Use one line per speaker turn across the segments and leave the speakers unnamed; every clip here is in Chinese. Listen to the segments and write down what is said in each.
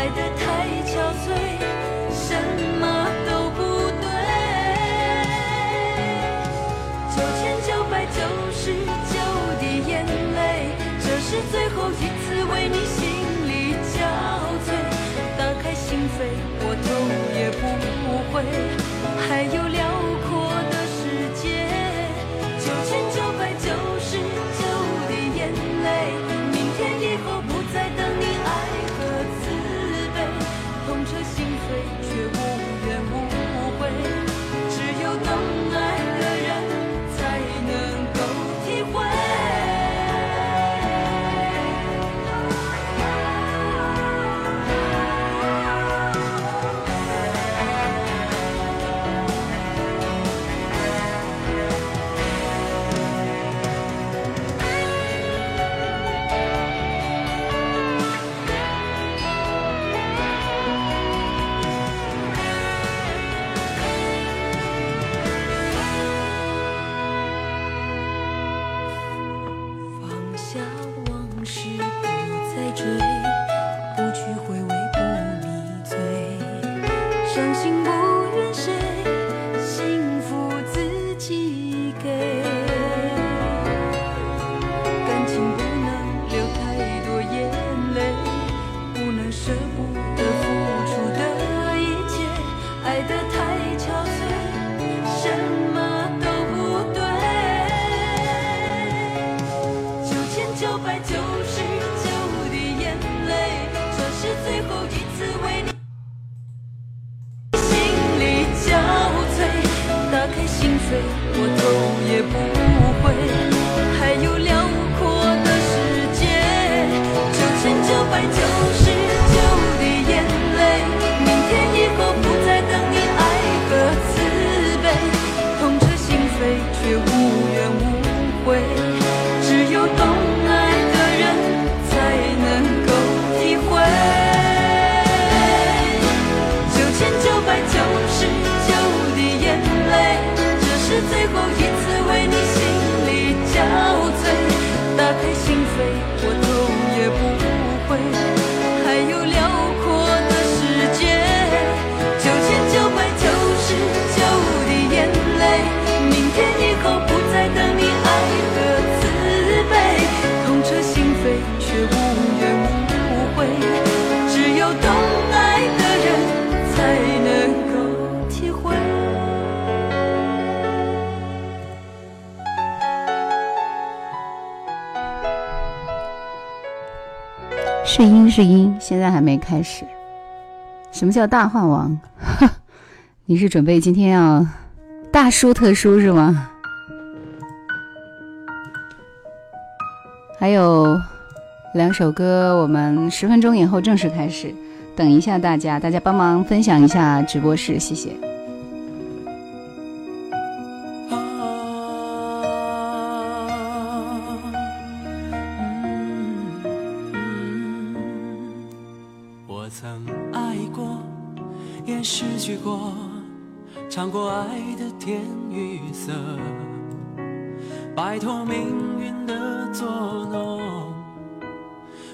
爱得太憔悴，什么都不对。九千九百九十九滴眼泪，这是最后一次为你心力交瘁。打开心扉，我头也不回，
试音，现在还没开始。什么叫大话王？你是准备今天要大输特输是吗？还有两首歌，我们十分钟以后正式开始。等一下大家，大家帮忙分享一下直播室，谢谢。
爱的甜与涩，摆脱命运的捉弄。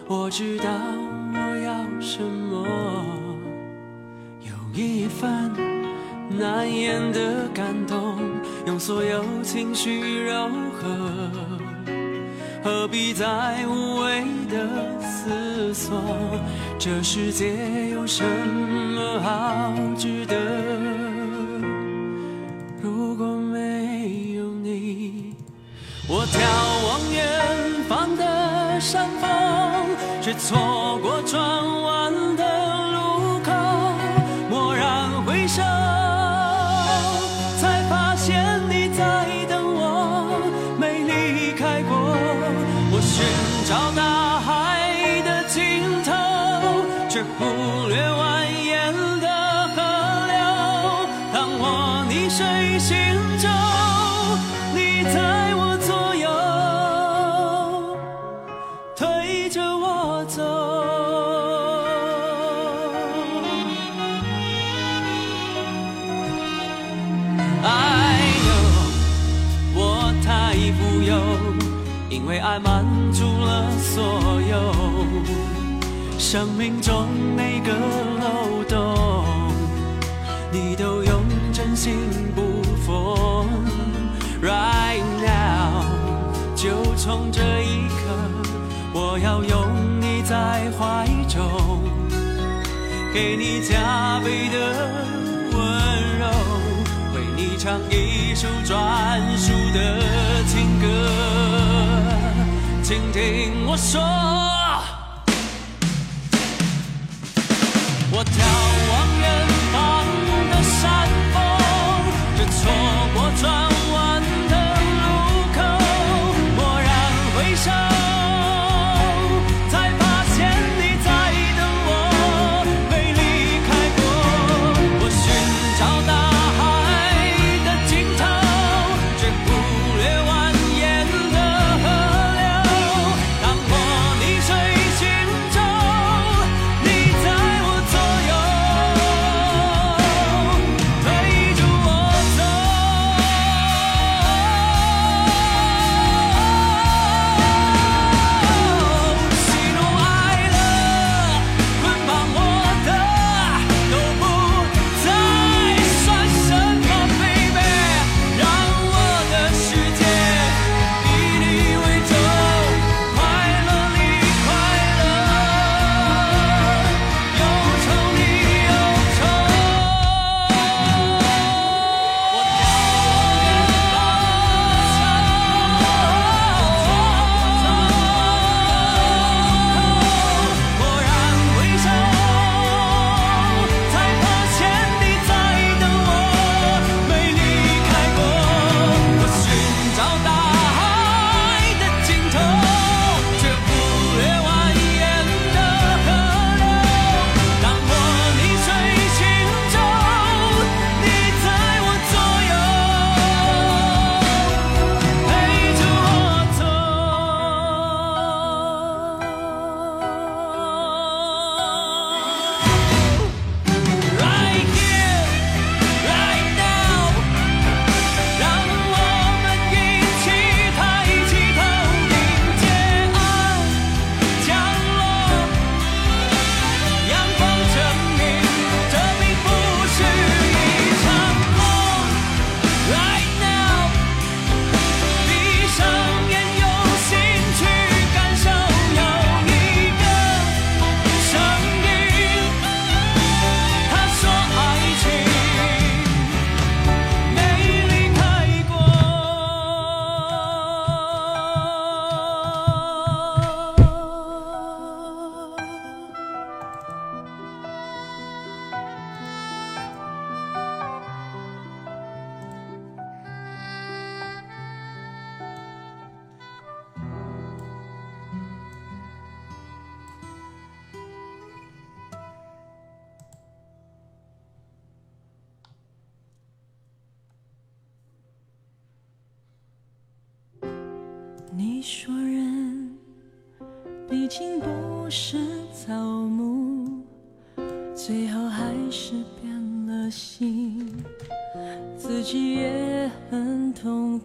我知道我要什么，有一份难言的感动，用所有情绪柔和。何必再无谓的思索？这世界有什么好值得？我眺望远方的山峰，却错过转弯的路口。蓦然回首，生命中每个漏洞，你都用真心补缝。Right now，就从这一刻，我要拥你在怀中，给你加倍的温柔，为你唱一首专属的情歌，请听我说。山峰，这错过转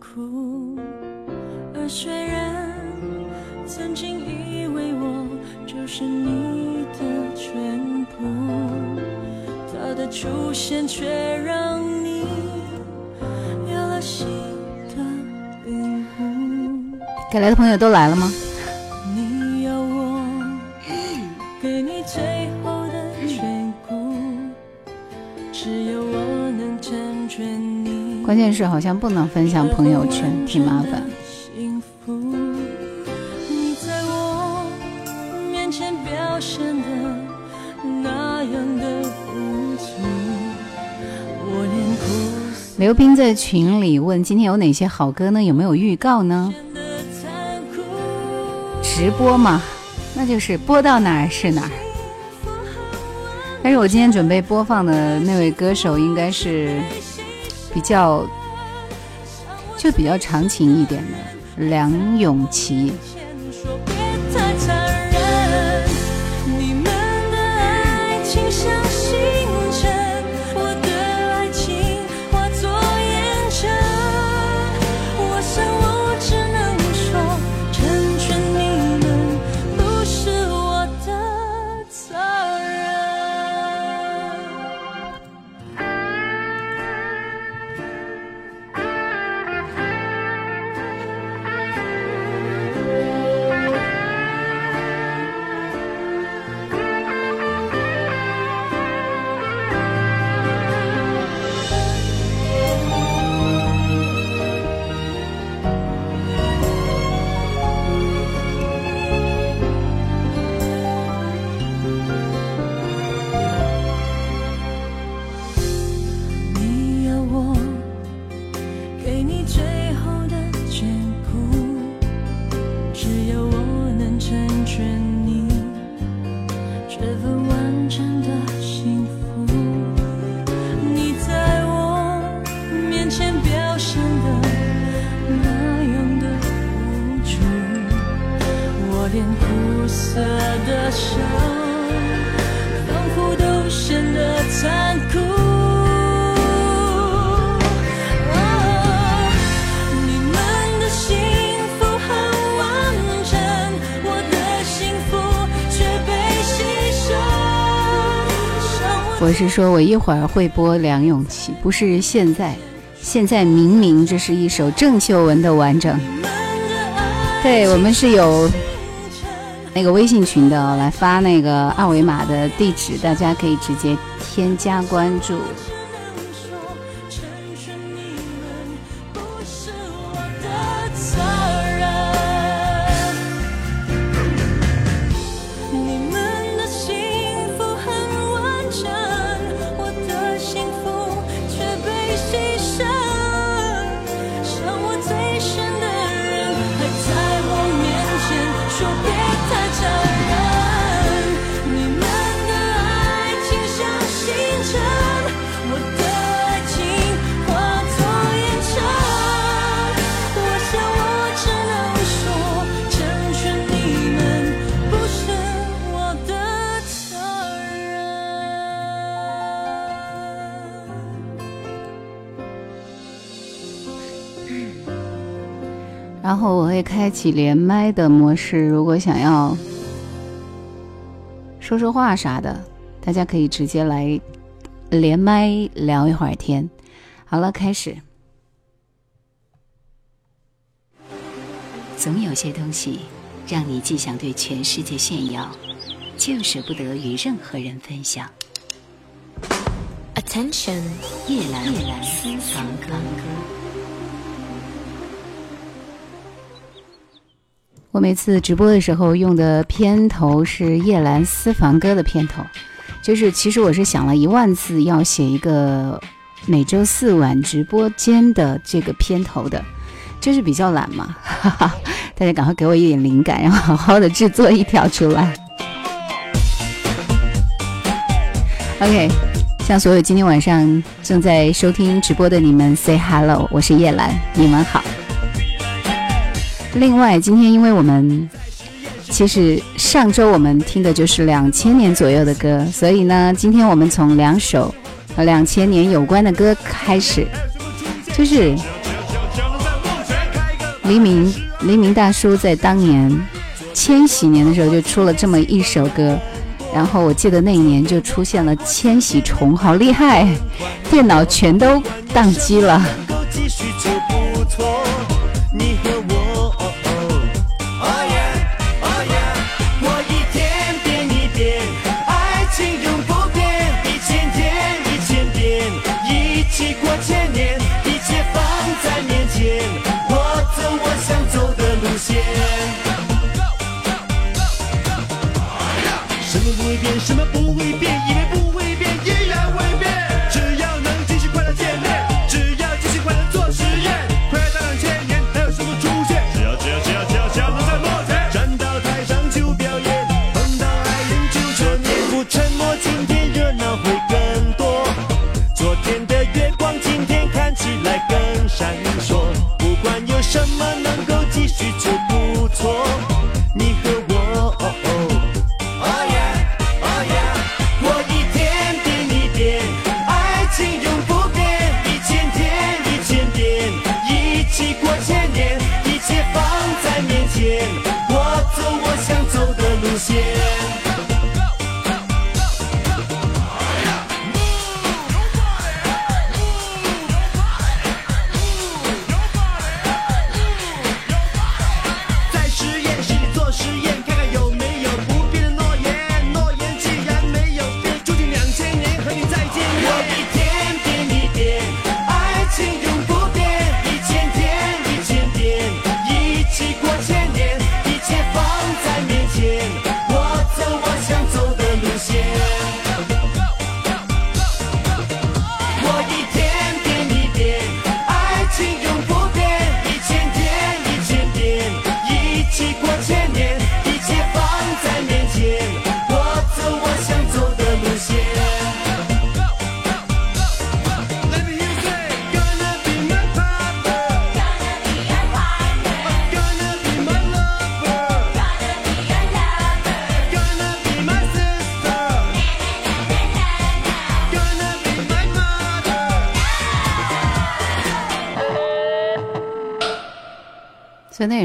痛苦。而虽然曾经以为我就是你的全部，他的出现却让你有了新的领悟。
该来的朋友都来了吗？
你要我给你最
关键是好像不能分享朋友圈，挺麻烦。刘斌在群里问今天有哪些好歌呢？有没有预告呢？直播嘛，那就是播到哪儿是哪儿。但是我今天准备播放的那位歌手应该是比较就比较长情一点的梁咏琪。
是
说，我一会儿会播梁咏琪，不是现在。现在明明这是一首郑秀文的完整。对我们是有那个微信群的，来发那个二维码的地址，大家可以直接添加关注。然后我会开启连麦的模式，如果想要说说话啥的，大家可以直接来连麦聊一会儿天。好了，开始。
总有些东西让你既想对全世界炫耀，就舍不得与任何人分享。Attention，夜阑夜阑私房歌。
我每次直播的时候用的片头是叶兰私房歌的片头，就是其实我是想了一万次要写一个每周四晚直播间的这个片头的，就是比较懒嘛，哈哈，大家赶快给我一点灵感，然后好好的制作一条出来。OK，向所有今天晚上正在收听直播的你们 say hello，我是叶兰，你们好。另外，今天因为我们其实上周我们听的就是两千年左右的歌，所以呢，今天我们从两首和两千年有关的歌开始，就是黎明黎明大叔在当年千禧年的时候就出了这么一首歌，然后我记得那一年就出现了千禧虫，好厉害，电脑全都宕机了。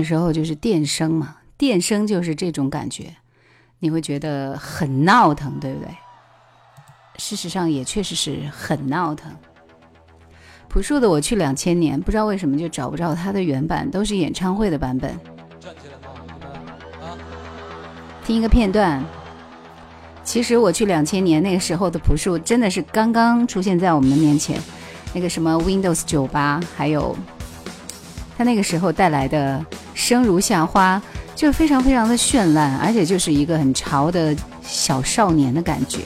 时候就是电声嘛，电声就是这种感觉，你会觉得很闹腾，对不对
事实上也确实是很闹腾。朴树的《我去两千年》，不知道为什么就找不着他的原版，都是演唱会的版本。听一个片段。其实我去两千年那个时候的朴树，真的是刚刚出现在我们的面前。那个什么 Windows 九八，还有他那个时候带来的《生如夏花》，就非常非常的绚烂，而且就是一个很潮的小少年的感觉。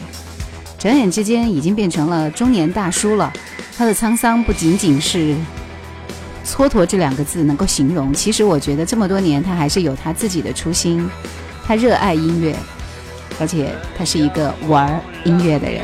转眼之间已经变成了中年大叔了。他的沧桑不仅仅是“蹉跎”这两个字能够形容，其实我觉得这么多年他还是有他自己的初心，他热爱音乐，而且他是一个玩音乐的人。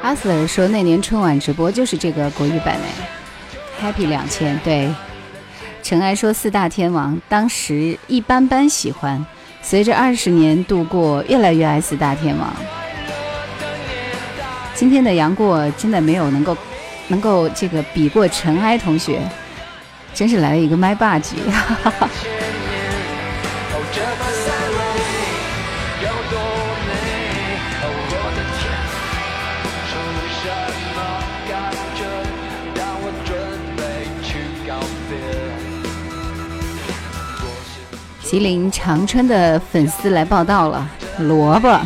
阿 Sir 说那年春晚直播就是这个国语版哎，Happy 两千对。尘埃说四大天王当时一般般喜欢，随着二十年度过，越来越爱四大天王。今天的杨过真的没有能够能够这个比过尘埃同学，真是来了一个麦霸局。哈哈。吉林长春的粉丝来报道了，萝卜，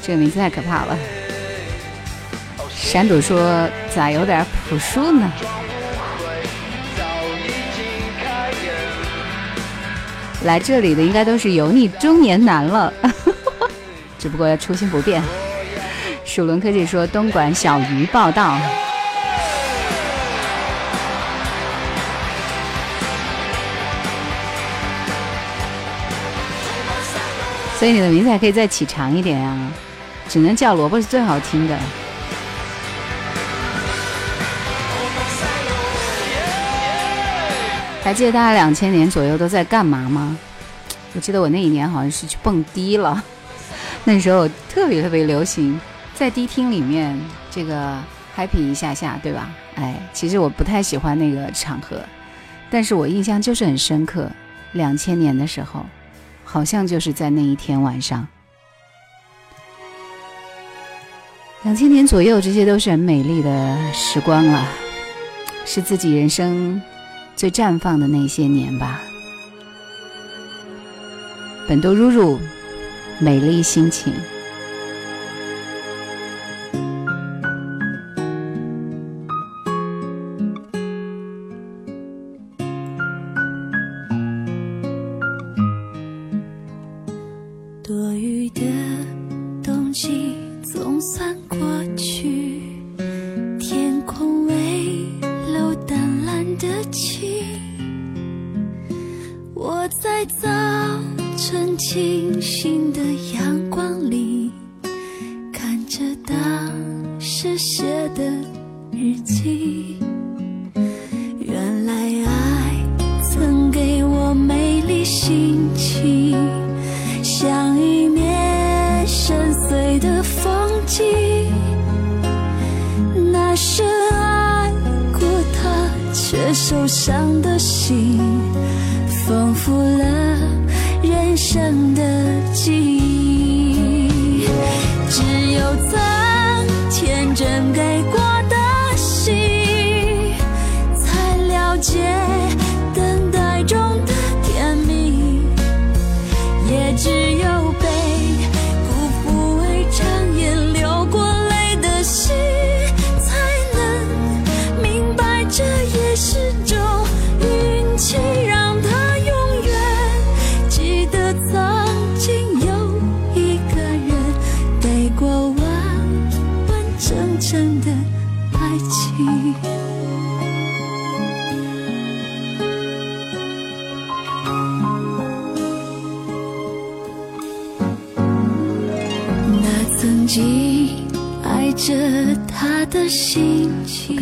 这个名字太可怕了。山朵说咋有点朴素呢？来这里的应该都是油腻中年男了，只不过初心不变。蜀伦科技说东莞小鱼报道。所以你的名字还可以再起长一点呀，只能叫萝卜是最好听的。还记得大概两千年左右都在干嘛吗？我记得我那一年好像是去蹦迪了，那时候特别特别流行，在迪厅里面这个 happy 一下下，对吧？哎，其实我不太喜欢那个场合，但是我印象就是很深刻，两千年的时候。好像就是在那一天晚上，两千年左右，这些都是很美丽的时光了，是自己人生最绽放的那些年吧。本多如如，美丽心情。受
伤的心丰富了人生的记忆。只有在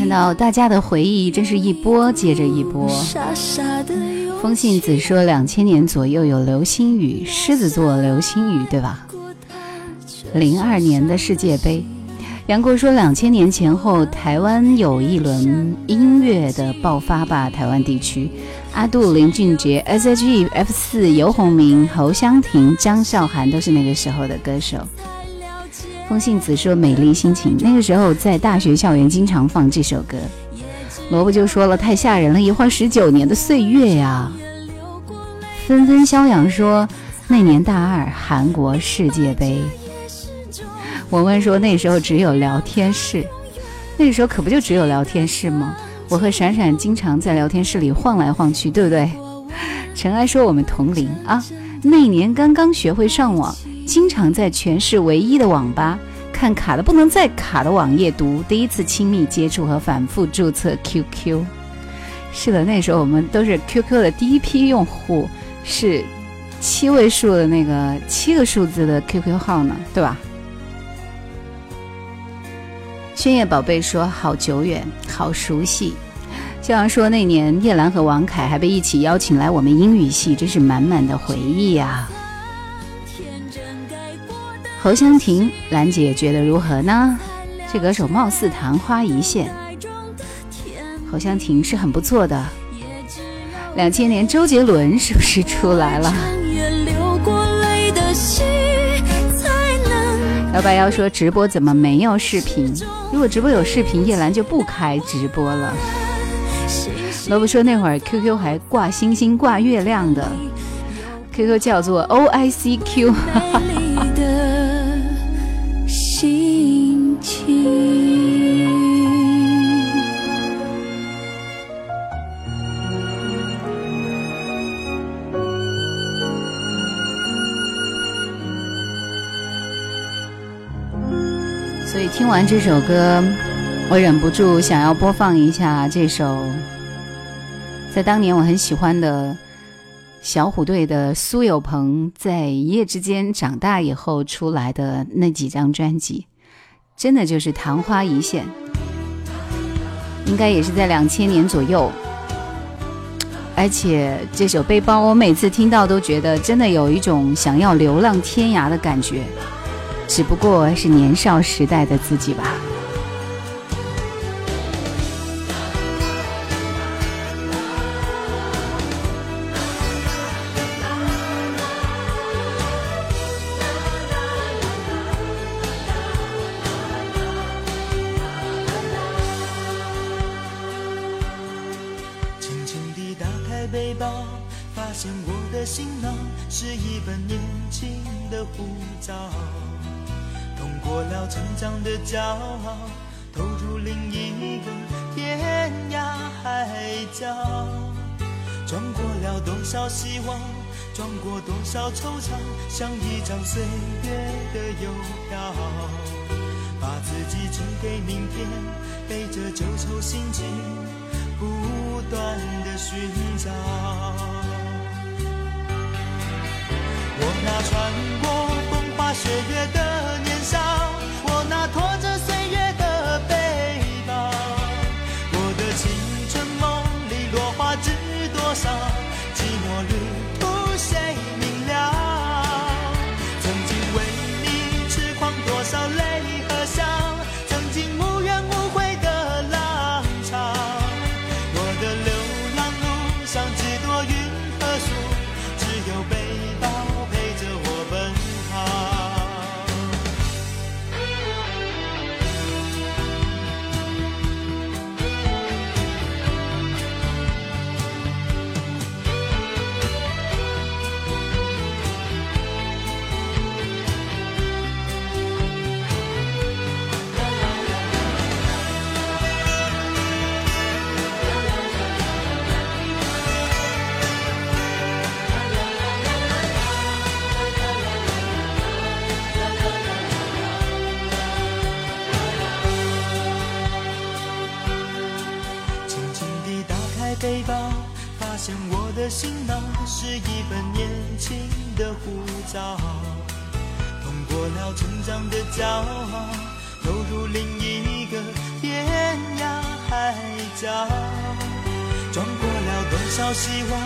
看到大家的回忆真是一波接着一波。风信子说，两千年左右有流星雨，狮子座流星雨，对吧？零二年的世界杯。杨过说，两千年前后，台湾有一轮音乐的爆发吧？台湾地区，阿杜、林俊杰、S.H.E、F 四、游鸿明、侯湘婷、张韶涵都是那个时候的歌手。风信子说，美丽心情，那个时候在大学校园经常放这首歌。萝卜就说了，太吓人了，一晃十九年的岁月呀。纷纷逍遥说，那年大二，韩国世界杯。文文说：“那时候只有聊天室，那个时候可不就只有聊天室吗？我和闪闪经常在聊天室里晃来晃去，对不对？”尘埃说：“我们同龄啊，那年刚刚学会上网，经常在全市唯一的网吧看卡的不能再卡的网页，读第一次亲密接触和反复注册 QQ。是的，那时候我们都是 QQ 的第一批用户，是七位数的那个七个数字的 QQ 号呢，对吧？”轩夜宝贝说：“好久远，好熟悉。”肖阳说：“那年叶兰和王凯还被一起邀请来我们英语系，真是满满的回忆呀。”侯湘婷，兰姐觉得如何呢？这歌手貌似昙花一现。侯湘婷是很不错的。两千年周杰伦是不是出来了？幺八幺说直播怎么没有视频？如果直播有视频，叶兰就不开直播了。萝卜说那会儿 QQ 还挂星星挂月亮的，QQ 叫做 OICQ。哈哈听完这首歌，我忍不住想要播放一下这首，在当年我很喜欢的小虎队的苏有朋在一夜之间长大以后出来的那几张专辑，真的就是昙花一现，应该也是在两千年左右。而且这首背包，我每次听到都觉得真的有一种想要流浪天涯的感觉。只不过是年少时代的自己吧。
岁月的邮票，把自己寄给明天，背着旧愁新情，不断的寻找。我那穿过风花雪月的少希望，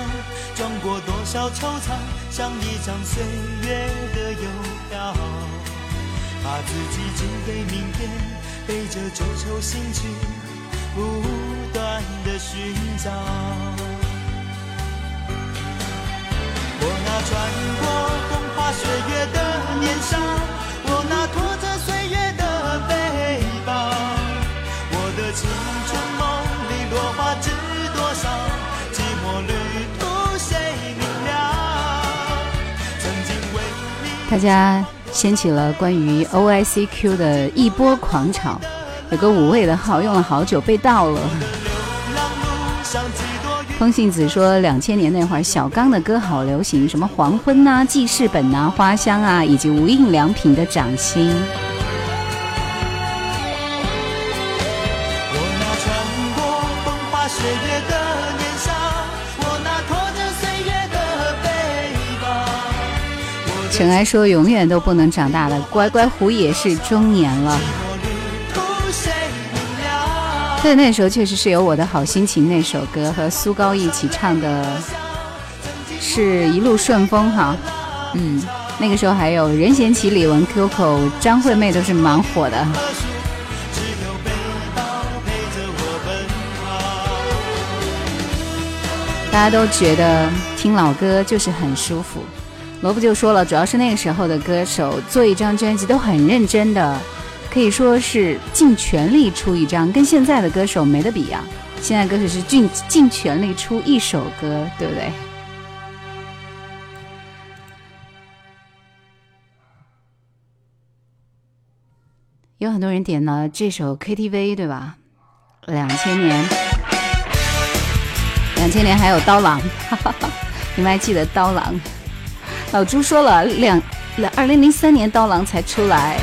撞过多少惆怅，像一张岁月的邮票，把自己寄给明天，背着旧愁新情，不断的寻找。我那穿过风花雪月的年少，
大家掀起了关于 OICQ 的一波狂潮，有个五位的号用了好久被盗了。风信子说，两千年那会儿，小刚的歌好流行，什么黄昏呐、记事本呐、花香啊，以及无印良品的掌心。尘埃说，永远都不能长大了，乖乖虎也是中年了。对，那时候确实是有我的好心情那首歌和苏高一起唱的，是一路顺风哈。嗯，那个时候还有任贤齐、李玟、Coco、张惠妹都是蛮火的。大家都觉得听老歌就是很舒服。萝卜就说了，主要是那个时候的歌手做一张专辑都很认真的，可以说是尽全力出一张，跟现在的歌手没得比啊。现在歌手是尽尽全力出一首歌，对不对？有很多人点了这首 KTV，对吧？两千年。两千年还有刀郎，哈哈哈，你们还记得刀郎？老朱说了，两两二零零三年刀郎才出来。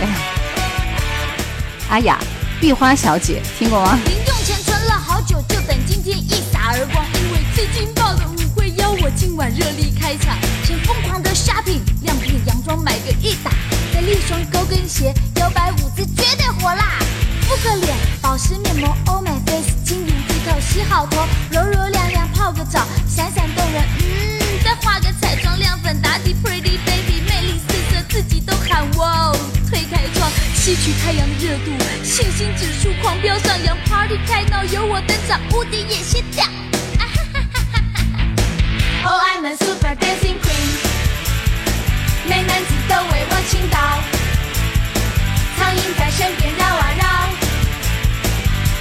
阿雅，壁花小姐听过吗？
零用钱存了好久，就等今天一洒而光。因为最劲爆的舞会邀我今晚热力开场，先疯狂的 shopping，亮片洋装买个一打，再立双高跟鞋，摇摆舞姿绝对火辣。敷个脸，保湿面膜，Oh my face，轻盈剔透，洗好头，柔柔亮亮泡个澡，闪闪动人。嗯，再画个彩妆，亮粉打底，Pretty baby，魅力四射，自己都喊哇哦。推开窗，吸取太阳的热度，信心指数狂飙上扬，Party 开闹，有我登场，无敌也心跳。啊哈哈哈哈！Oh I'm a super dancing queen，美男子都为我倾倒，苍蝇在身边绕啊绕，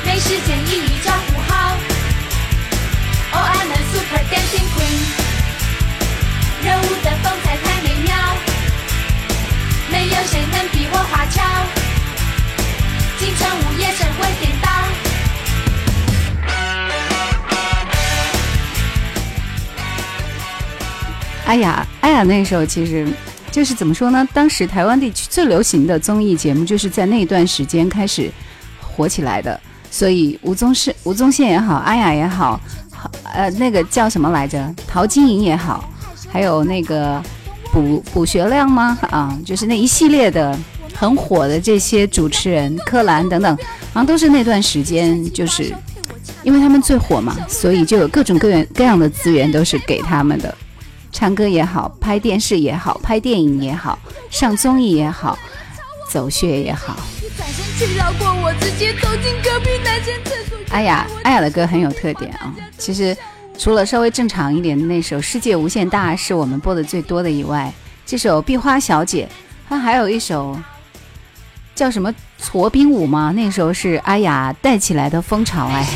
没时间一一招呼的风采太美妙。没有谁能比我花俏，京城午夜神魂颠倒。
阿雅，阿雅那时候其实就是怎么说呢？当时台湾地区最流行的综艺节目，就是在那段时间开始火起来的。所以吴宗宪、吴宗宪也好，阿雅也，好呃那个叫什么来着？陶晶莹也好，还有那个补补学亮吗？啊，就是那一系列的很火的这些主持人，柯蓝等等，好像都是那段时间，就是因为他们最火嘛，所以就有各种各样各样的资源都是给他们的。唱歌也好，拍电视也好，拍电影也好，上综艺也好，走穴也好。
一转身却绕过我，直接走进隔壁男生厕所。
阿雅，阿雅的歌很有特点啊。其实除了稍微正常一点的那首《世界无限大》是我们播的最多的以外，这首《壁花小姐》，它还有一首叫什么《挫冰舞》吗？那时候是阿雅带起来的风潮哎。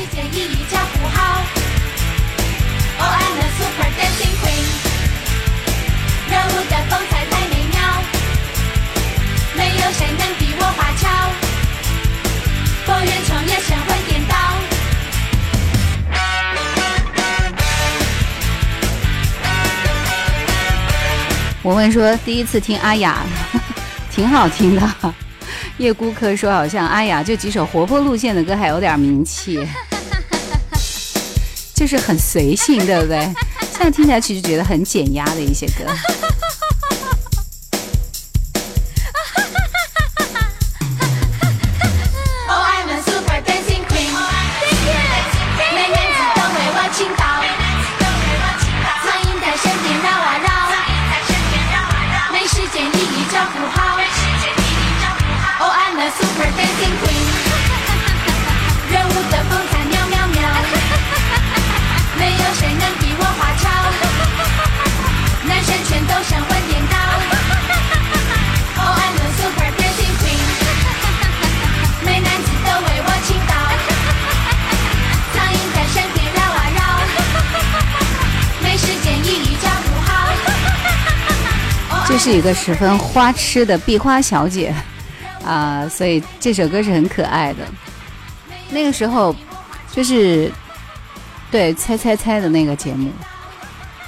我
问说第一次听阿雅，挺好听的。叶孤客说好像阿雅就几首活泼路线的歌还有点名气，就是很随性，对不对？现在听起来其实觉得很减压的一些歌。是一个十分花痴的壁花小姐啊、所以这首歌是很可爱的。那个时候就是对猜猜猜的那个节目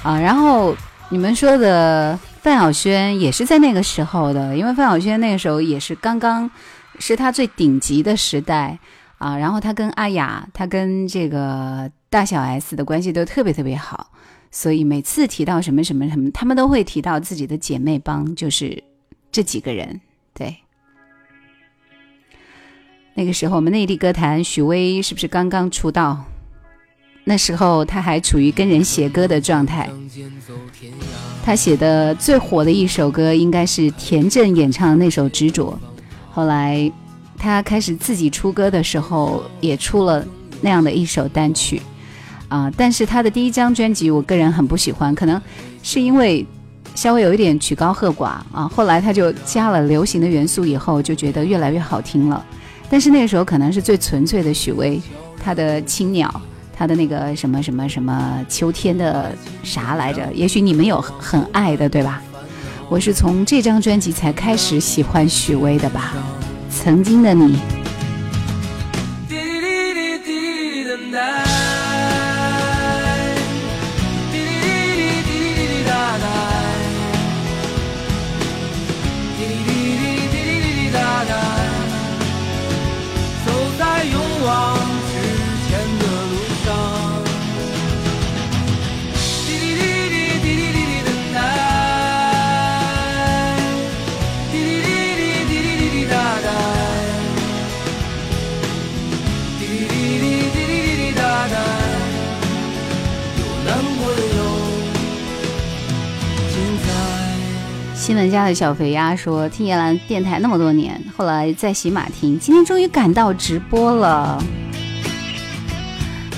啊，然后你们说的范晓萱也是在那个时候的，因为范晓萱那个时候也是刚刚是她最顶级的时代啊，然后她跟阿雅，她跟这个大小 S 的关系都特别特别好。所以每次提到什么什么什么，他们都会提到自己的姐妹帮，就是这几个人。对，那个时候我们内地歌坛，许巍是不是刚刚出道？那时候他还处于跟人写歌的状态。他写的最火的一首歌应该是田震演唱的那首《执着》。后来他开始自己出歌的时候，也出了那样的一首单曲。啊，但是他的第一张专辑，我个人很不喜欢，可能是因为稍微有一点曲高和寡啊。后来他就加了流行的元素，以后就觉得越来越好听了。但是那个时候可能是最纯粹的许巍，他的青鸟，他的那个什么什么什么秋天的啥来着？也许你们有很爱的，对吧？我是从这张专辑才开始喜欢许巍的吧。曾经的你，新闻家的小肥鸭说：“听叶兰电台那么多年，后来在喜马听，今天终于赶到直播了。”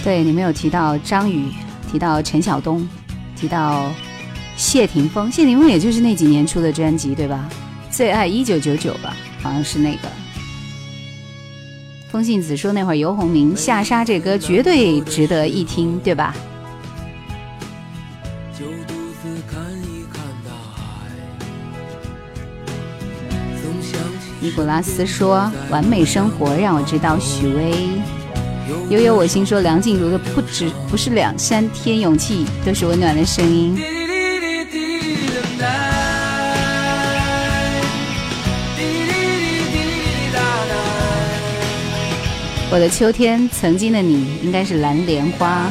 对，你们有提到张宇，提到陈晓东，提到谢霆锋。谢霆锋也就是那几年出的专辑，对吧？最爱一九九九吧，好像是那个。风信子说那会儿游鸿明《下沙》这歌绝对值得一听，对吧？尼古拉斯说：“完美生活让我知道许巍。”悠悠我心说梁静茹的不止不是两三天勇气，都是温暖的声音。我的秋天，曾经的你应该是蓝莲花。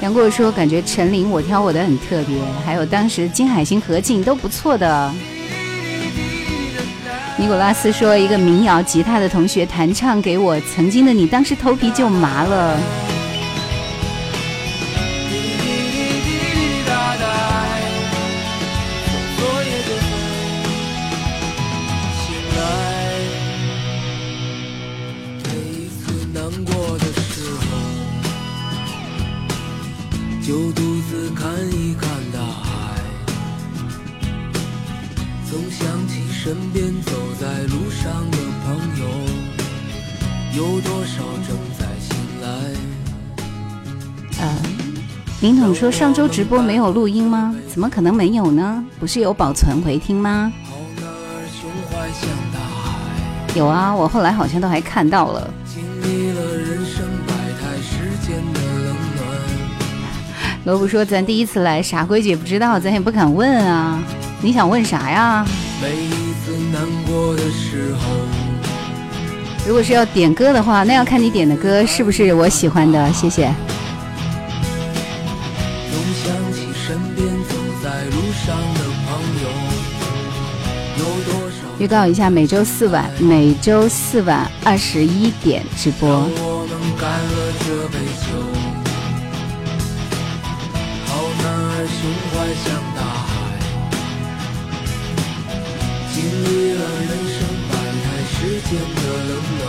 杨过说感觉陈琳我挑我的很特别，还有当时金海心何静都不错的。尼古拉斯说一个民谣吉他的同学弹唱给我，曾经的你当时头皮就麻了。
身边走
呃，林统说上周直播没有录音吗？怎么可能没有呢？不是有保存回听吗？
好男儿胸怀像大海，
有啊，我后来好像都还看到了。
经历了人生百态世间的冷暖。
罗布说咱第一次来，啥规矩也不知道，咱也不敢问啊。你想问啥呀？
每一次难过的时候，
如果是要点歌的话，那要看你点的歌是不是我喜欢的，谢谢。预告一下，每周四晚，每周四晚二十一点直播。
经历了。间的冷暖，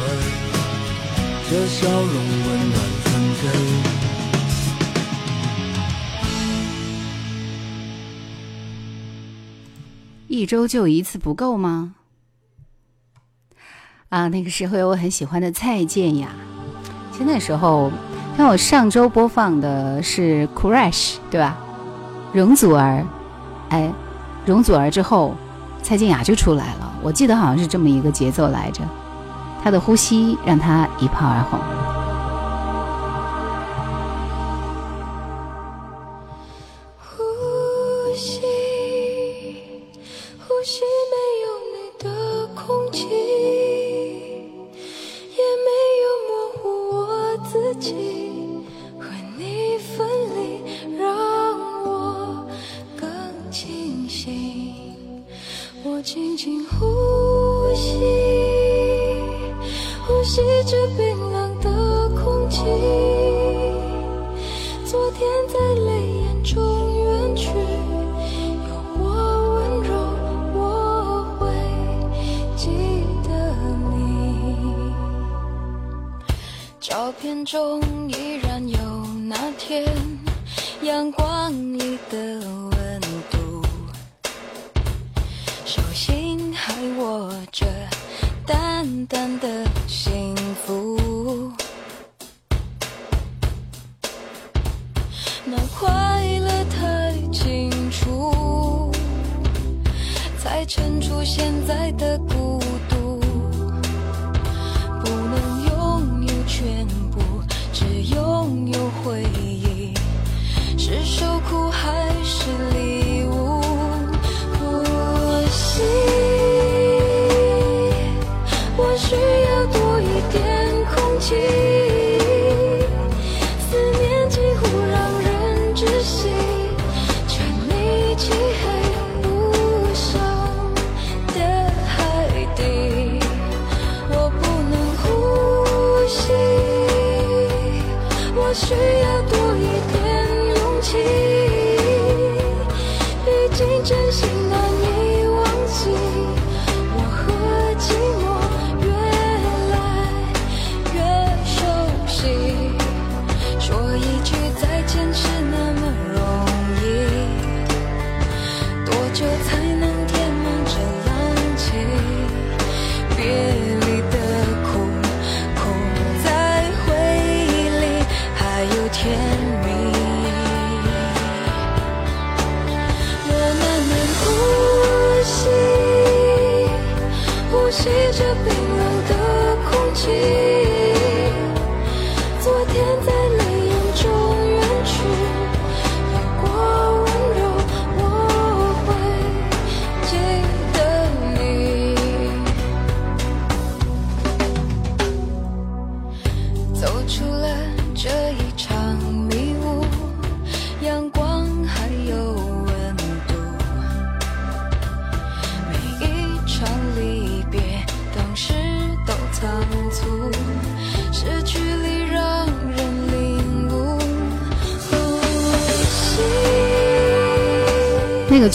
这笑容温暖纯真。
一周就一次不够吗？啊，那个时候有我很喜欢的蔡健雅。其实那时候，像我上周播放的是 Crash，对吧？容祖儿，哎，容祖儿之后，蔡健雅就出来了。我记得好像是这么一个节奏来着。他的呼吸让他一炮而红。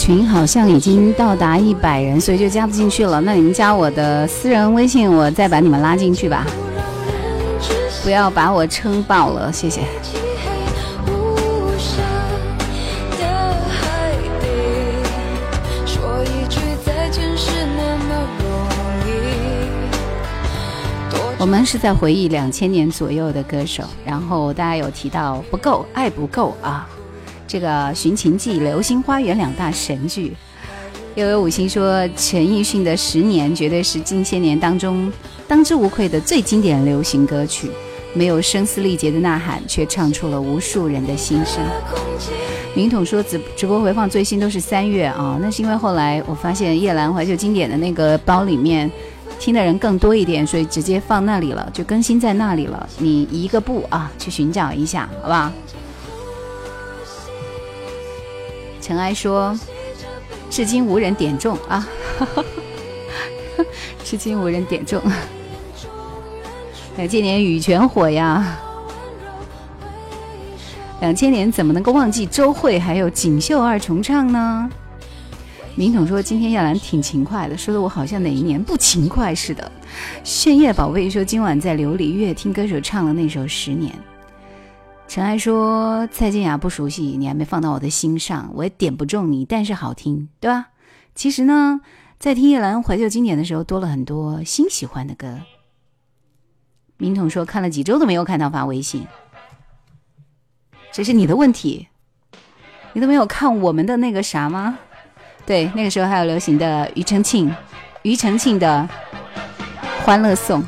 群好像已经到达一百人，所以就加不进去了。那你们加我的私人微信，我再把你们拉进去吧，不要把我撑爆了，谢谢。我们是在回忆两千年左右的歌手，然后大家有提到不够，爱不够啊。这个《寻秦记》《流星花园》两大神剧，又有五星说陈奕迅的《十年》绝对是近些年当中当之无愧的最经典流行歌曲，没有声嘶力竭的呐喊，却唱出了无数人的心声。明统说直直播回放最新都是三月啊，那是因为后来我发现夜兰怀旧经典的那个包里面听的人更多一点，所以直接放那里了，就更新在那里了。你一个步啊，去寻找一下，好不好？尘埃说，至今无人点中啊，至今无人点中。哎，今年羽泉火呀。
两千年怎么能够忘记周慧还有锦绣二重唱呢？明统说今天亚兰挺勤快的，说的我好像哪一年不勤快似的。炫夜宝贝说今晚在琉璃乐听歌手唱了那首《十年》。陈爱说蔡健雅不熟悉，你还没放到我的心上，我也点不中你，但是好听，对吧？其实呢，在听叶兰怀旧经典的时候，多了很多新喜欢的歌。明统说看了几周都没有看到发微信，这是你的问题，你都没有看我们的那个啥吗？对，那个时候还有流行的庾澄庆，庾澄庆的《欢乐颂》。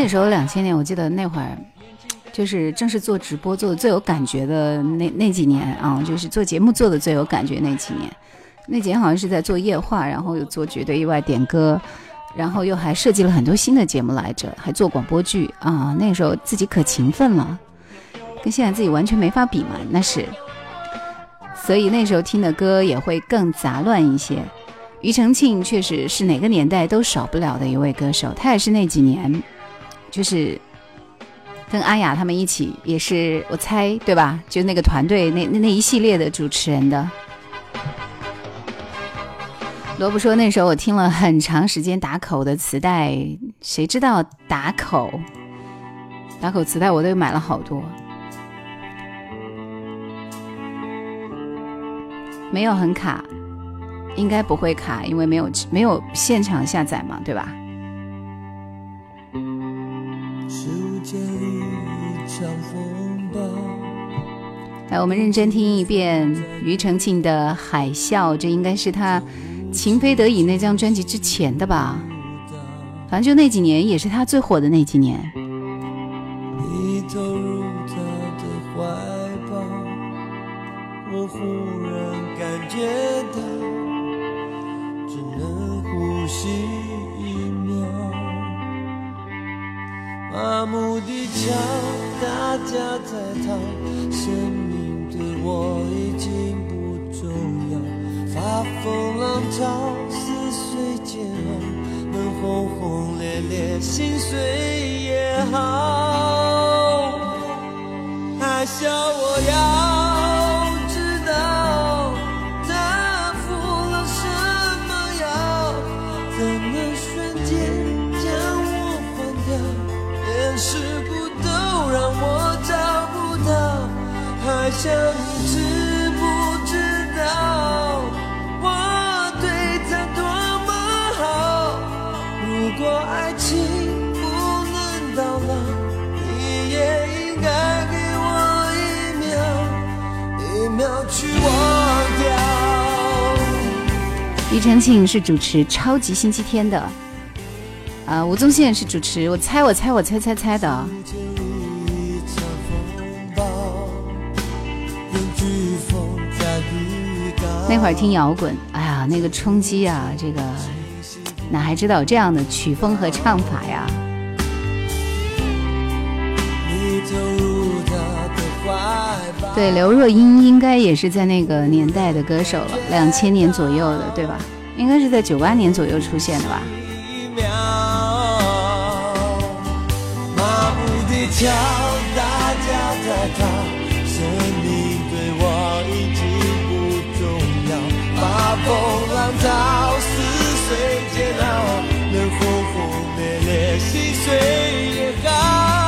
那时候两千年，我记得那会儿就是正是做直播做的最有感觉的那那几年啊，就是做节目做的最有感觉那几年。那几年好像是在做夜话，然后又做绝对意外点歌，然后又还设计了很多新的节目来着，还做广播剧啊。那时候自己可勤奋了，跟现在自己完全没法比嘛，那是。所以那时候听的歌也会更杂乱一些。庾澄庆确实是哪个年代都少不了的一位歌手，他也是那几年，就是跟阿雅他们一起，也是我猜对吧？就那个团队那那那一系列的主持人的。萝卜说那时候我听了很长时间打口的磁带，谁知道打口？打口磁带我都买了好多，没有很卡。应该不会卡，因为没有没有现场下载嘛，对吧？来，我们认真听一遍庾澄庆的《海啸》，这应该是他《情非得已》那张专辑之前的吧？反正就那几年，也是他最火的那几年。
你投入他的怀抱，我忽然感觉到，只能呼吸麻木地瞧大家在逃，生命对我已经不重要，发疯浪潮撕碎煎熬，能轰轰烈烈心碎也好。还笑我要想你知不知道我对他多么好？如果爱情不能到老，你也应该给我一秒，一秒去忘掉。
庾澄庆是主持《超级星期天》的，啊，吴宗宪是主持《我猜我猜我猜猜猜》的。那会儿听摇滚，哎呀，那个冲击啊，这个哪还知道有这样的曲风和唱法呀？对，刘若英应该也是在那个年代的歌手了，两千年左右的，对吧？应该是在九八年左右出现的吧？
疯浪潮撕碎煎熬，能轰轰烈烈心碎也好。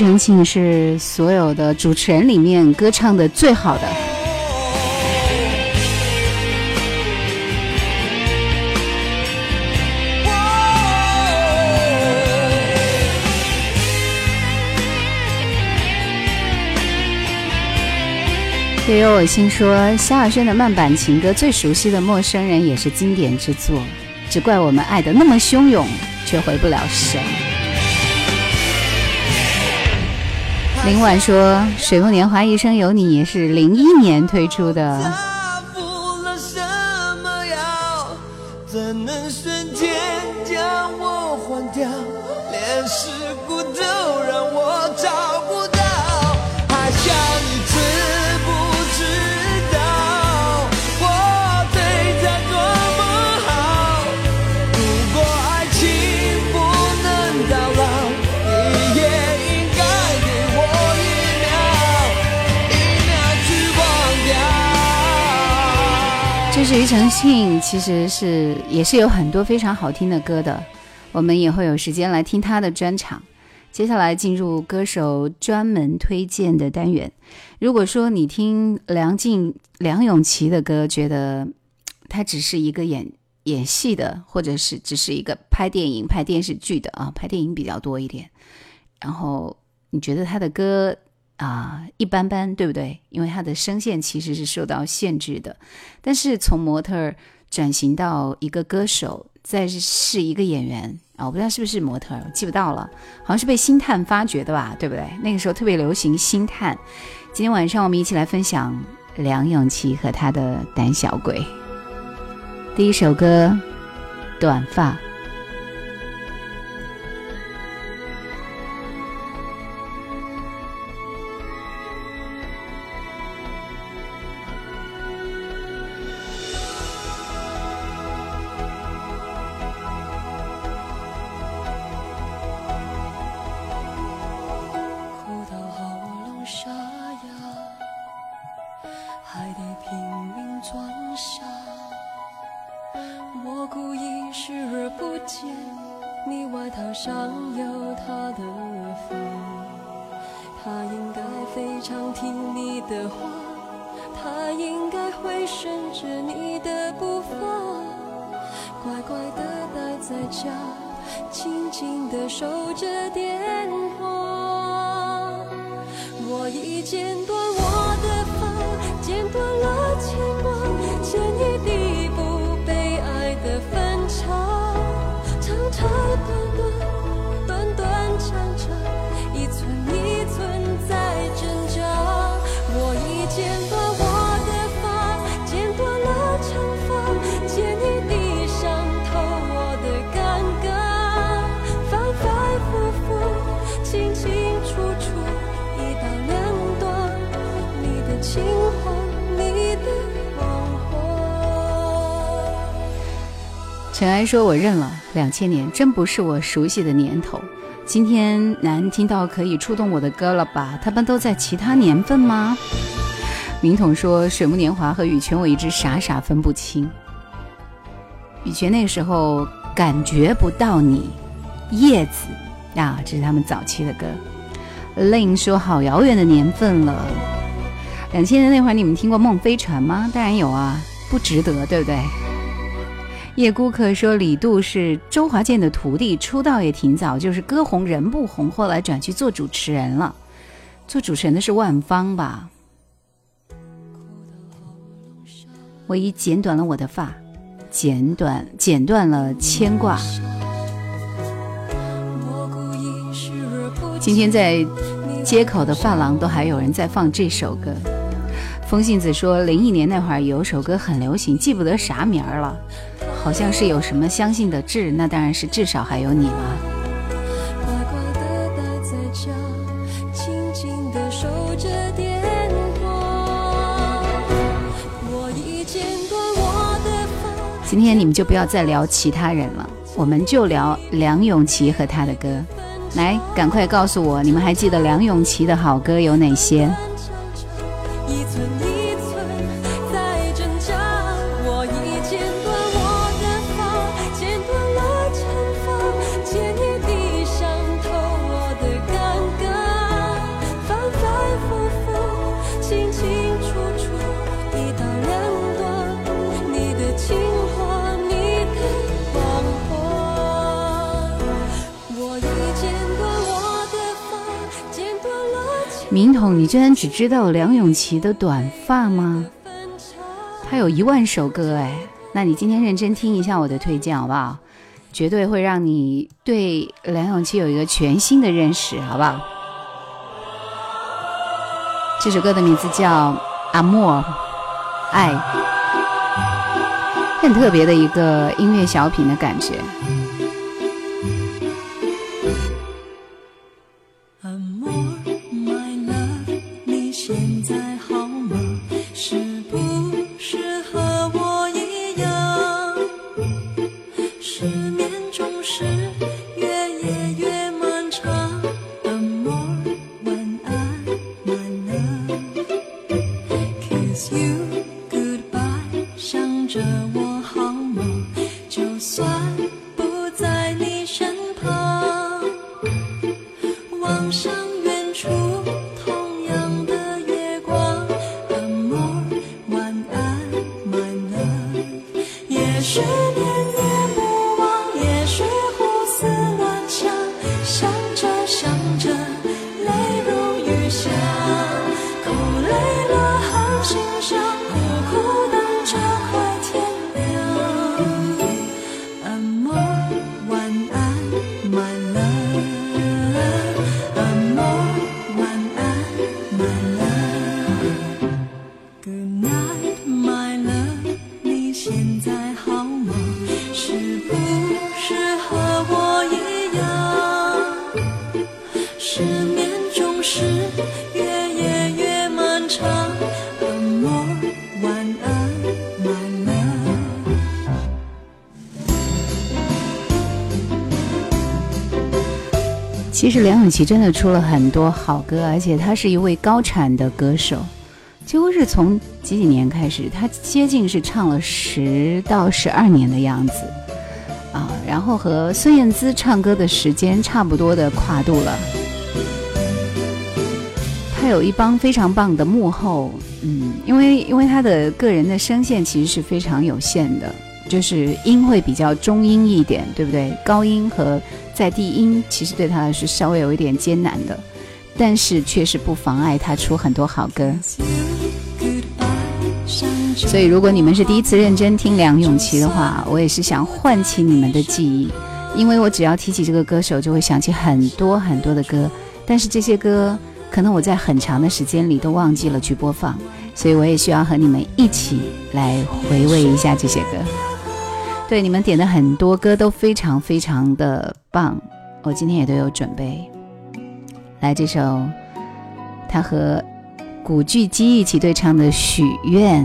庾澄庆是所有的主持人里面歌唱的最好的。对于我心说，萧亚轩的慢板情歌最熟悉的陌生人也是经典之作，只怪我们爱的那么汹涌，却回不了神。林婉说，《水木年华》一生有你也是零一年推出的。
他服了什么药，怎能瞬间将我换掉？连尸骨都让我找忘掉。
这是庾澄庆，其实是也是有很多非常好听的歌的，我们也会有时间来听他的专场。接下来进入歌手专门推荐的单元。如果说你听梁静、梁咏琪的歌，觉得他只是一个演演戏的，或者是只是一个拍电影、拍电视剧的啊，拍电影比较多一点。然后你觉得他的歌啊、一般般，对不对？因为他的声线其实是受到限制的。但是从模特转型到一个歌手，再是一个演员啊，我不知道是不是模特，我记不到了，好像是被星探发掘的吧，对不对？那个时候特别流行星探。今天晚上我们一起来分享梁咏琪和她的胆小鬼。第一首歌《短发》。说：“我认了，两千年真不是我熟悉的年头。今天难听到可以触动我的歌了吧？他们都在其他年份吗？”明统说：“水木年华和羽泉，我一直傻傻分不清。羽泉那个时候感觉不到你，叶子啊，这是他们早期的歌。令说：“好遥远的年份了。”两千年那会儿，你们听过《梦飞船》吗？当然有啊，不值得，对不对？叶孤客说李杜是周华健的徒弟，出道也挺早，就是歌红人不红，后来转去做主持人了。做主持人的是万芳吧？我已剪短了我的发，剪短剪断了牵挂。今天在街口的发廊都还有人在放这首歌。风信子说，零一年那会儿有首歌很流行，记不得啥名儿了，好像是有什么相信的至，那当然是至少还有你了。今天你们就不要再聊其他人了，我们就聊梁咏琪和她的歌。来，赶快告诉我，你们还记得梁咏琪的好歌有哪些？
你居然只知道梁咏琪的短发吗？他有一万首歌哎，那你今天认真听一下我的推荐好不好？绝对会让你对梁咏琪有一个全新的认识，好不好？这首歌的名字叫《阿莫》，爱，很特别的一个音乐小品的感觉。其实梁咏琪真的出了很多好歌，而且她是一位高产的歌手，几乎是从几几年开始，她接近是唱了十到十二年的样子啊，然后和孙燕姿唱歌的时间差不多的跨度了。她有一帮非常棒的幕后，嗯，因为因为她的个人的声线其实是非常有限的，就是音会比较中音一点，对不对？高音和在低音其实对他来说稍微有一点艰难的，但是却是不妨碍他出很多好歌。所以，如果你们是第一次认真听梁咏琪的话，我也是想唤起你们的记忆，因为我只要提起这个歌手，就会想起很多很多的歌，但是这些歌可能我在很长的时间里都忘记了去播放，所以我也需要和你们一起来回味一下这些歌。对你们点的很多歌都非常非常的棒，我今天也都有准备。来，这首他和古巨基一起对唱的《许愿》。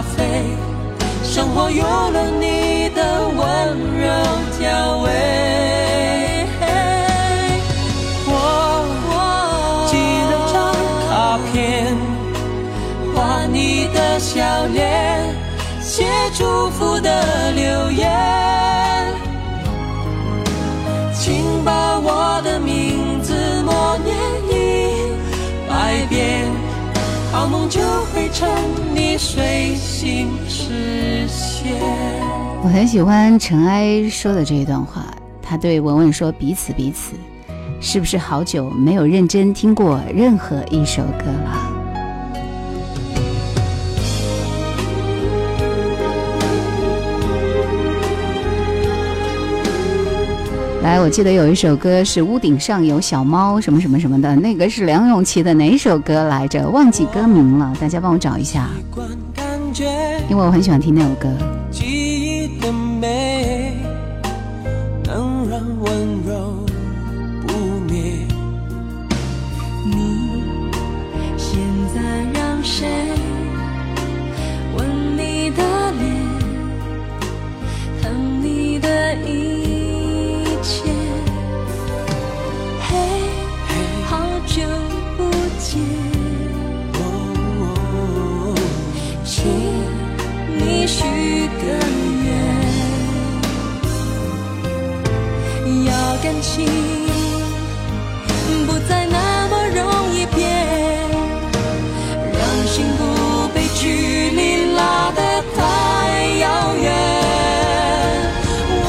咖啡。生活有了你的温柔调味，我寄了张卡片，画你的笑脸，写祝福的留言，请把我的名字默念一百遍，好梦。就会成你随心实现。
我很喜欢尘埃说的这一段话，他对文文说：“彼此彼此，是不是好久没有认真听过任何一首歌了？”来，我记得有一首歌是《屋顶上有小猫》，什么什么什么的，那个是梁咏琪的哪首歌来着？忘记歌名了，大家帮我找一下，因为我很喜欢听那首歌。
记忆的美，
情不再那么容易变，让心不被距离拉得太遥远。我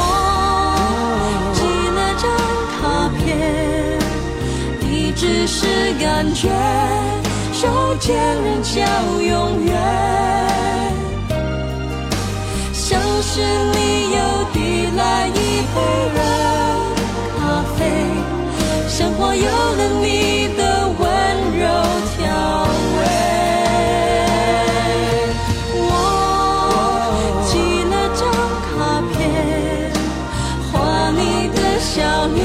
寄了张卡片，你只是感觉，手牵人叫永远。像是里又递来一杯热，生活有了你的温柔调味。我寄了张卡片，画你的笑脸，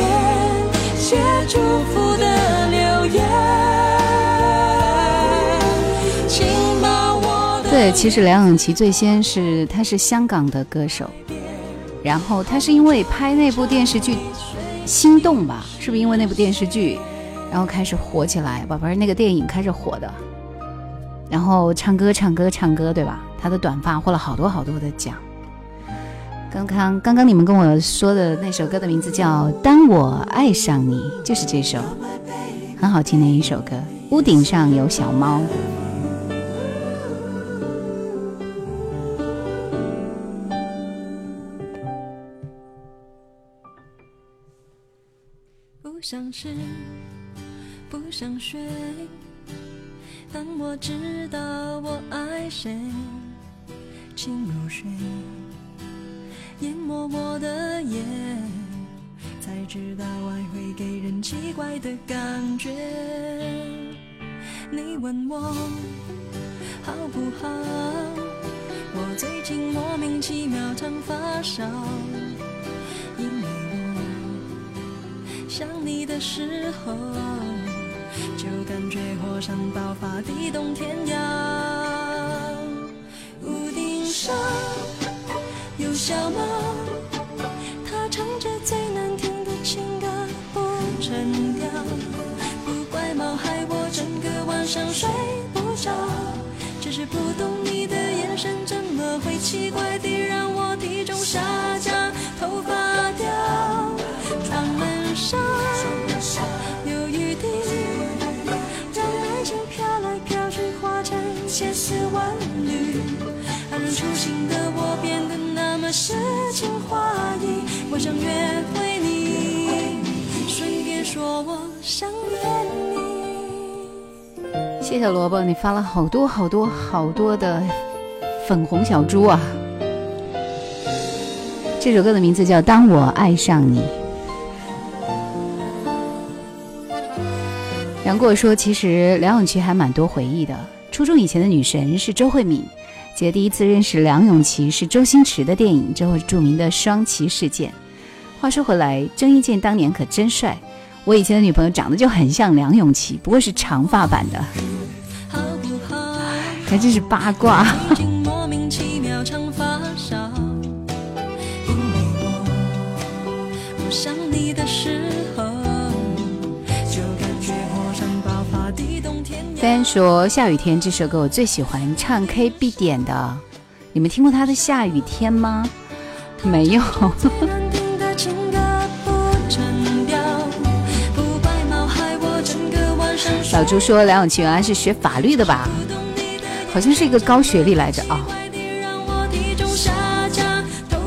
写祝福的留言。请把我的
对，其实梁咏琪最先是她是香港的歌手，然后她是因为拍那部电视剧《心动》吧，是不是因为那部电视剧，然后开始火起来，宝贝儿那个电影开始火的，然后唱歌唱歌唱歌，对吧？她的短发获了好多好多的奖。刚刚刚刚你们跟我说的那首歌的名字叫《当我爱上你》，就是这首，很好听的一首歌。屋顶上有小猫。
想吃，不想睡，当我知道我爱谁，请入睡，淹没我的夜，才知道爱会给人奇怪的感觉。你问我好不好？我最近莫名其妙常发烧，想你的时候，就感觉火山爆发，地动天摇。屋顶上有小猫，它唱着最难听的情歌，不成调。不怪猫害我整个晚上睡不着，只是不懂你的眼神怎么会奇怪地让我体重下降，头发诗情画意。我想约会你，顺便说我想念你。
谢谢萝卜，你发了好多好多好多的粉红小猪啊！这首歌的名字叫《当我爱上你》。杨过说，其实梁咏琪还蛮多回忆的。初中以前的女神是周慧敏，姐第一次认识梁咏琪是周星驰的电影之后著名的双旗事件。话说回来，郑伊健当年可真帅，我以前的女朋友长得就很像梁咏琪，不过是长发版的？还真是八卦。
动天摇。
虽然说《下雨天》这首歌我最喜欢，唱 K 必点的。你们听过他的《下雨天》吗？没有。小猪说梁咏琪原来是学法律的吧？好像是一个高学历来着啊。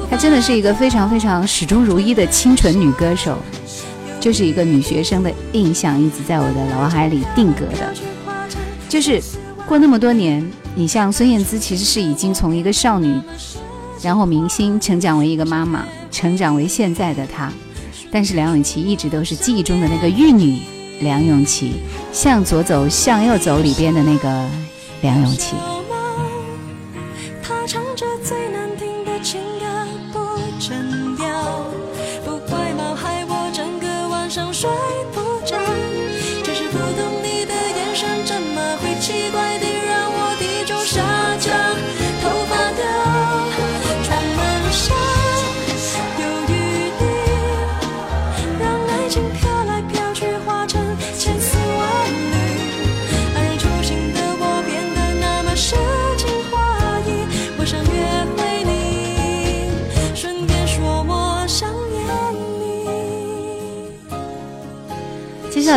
她真的是一个非常非常始终如一的清纯女歌手，就是一个女学生的印象一直在我的脑海里定格的。就是过那么多年，你像孙燕姿，其实是已经从一个少女，然后明星，成长为一个妈妈，成长为现在的她。但是梁咏琪一直都是记忆中的那个玉女，梁咏琪，向左走，向右走里边的那个梁咏琪。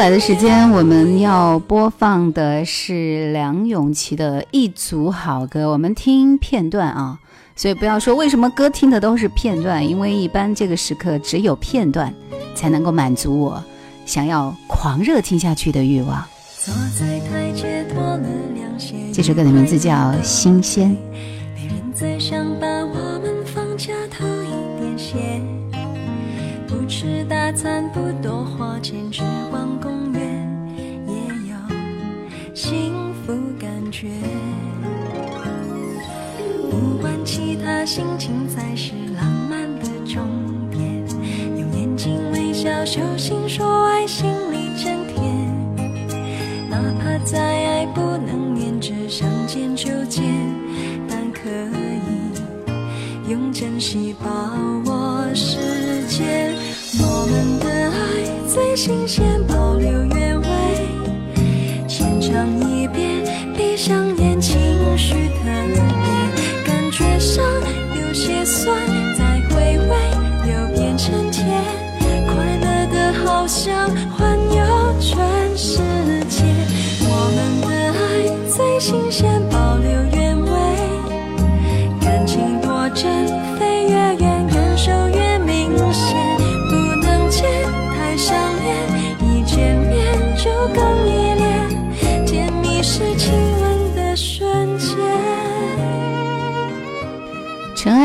来的
时间，我们要播放的是梁咏琪的一组好歌，我们听片段啊。所以不要说为什么歌听的都是片段，因为一般这个时刻只有片段才能够满足我想要狂热听下去的欲望。
坐在台阶脱了凉鞋，
这首歌的名字叫《新鲜》。
没人再想把，我们放一点闲，不吃大餐，不多花钱，只幸福感觉。不管其他，心情才是浪漫的终点。用眼睛微笑，手心说爱，心里真甜。哪怕再爱不能黏着，想见就见，但可以用珍惜把握时间。我们的爱最新鲜保，伤有些酸，再回味又变成甜，快乐的好像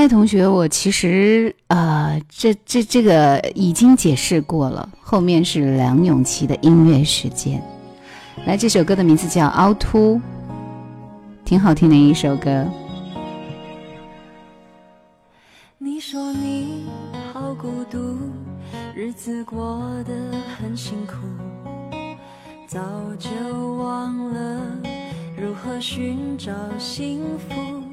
同学，我其实呃，这这这个已经解释过了，后面是梁咏琪的音乐时间。来，这首歌的名字叫《凹凸》，挺好听的一首歌。
你说你好孤独，日子过得很辛苦，早就忘了如何寻找幸福。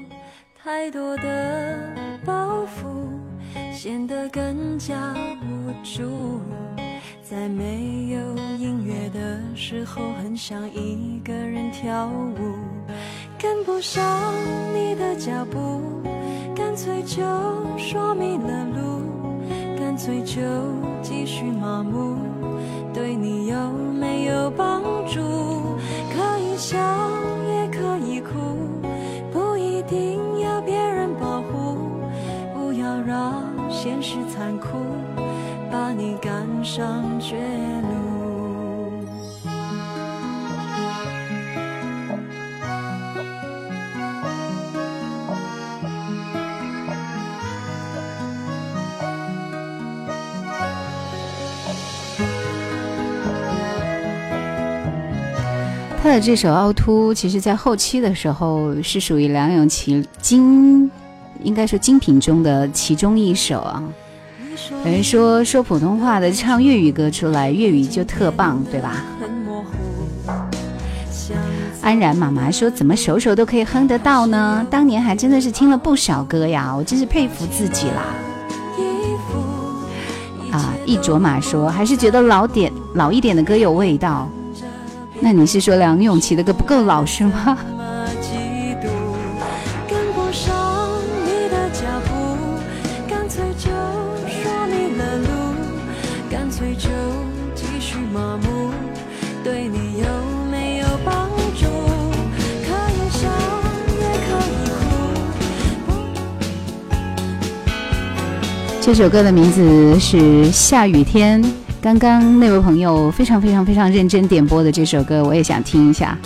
太多的包袱显得更加无助，在没有音乐的时候，很想一个人跳舞，跟不上你的脚步。干脆就说迷了路，干脆就继续麻木，对你有没有帮上绝路。
他的这首《凹凸》，其实在后期的时候是属于梁咏琪精，应该说精品中的其中一首啊。有人说说普通话的唱粤语歌出来，粤语就特棒，对吧？安然妈妈说：“怎么首首都可以哼得到呢？当年还真的是听了不少歌呀，我真是佩服自己啦！”啊，一卓玛说：“还是觉得老点老一点的歌有味道。”那你是说梁咏琪的歌不够老是吗？这首歌的名字是《下雨天》。刚刚那位朋友非常非常非常认真点播的这首歌，我也想听一下。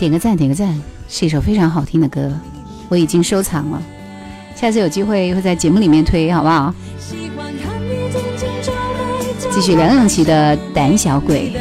点个赞，点个赞，是一首非常好听的歌，我已经收藏了，下次有机会会在节目里面推，好不好？继续梁咏琪的《胆小鬼》。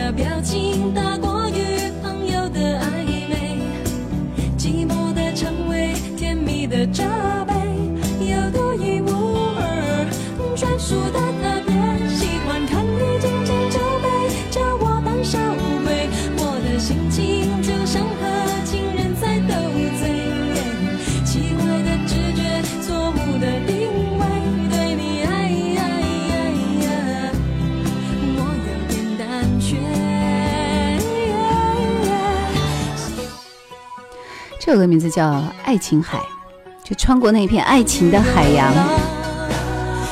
叫《爱情海》，就穿过那片爱情的海洋。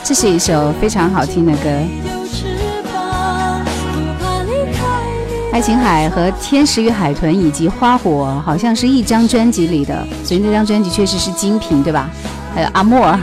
这是一首非常好听的歌，《爱情海》和《天使与海豚》以及《花火》好像是一张专辑里的，所以那张专辑确实是精品，对吧？还有阿莫尔。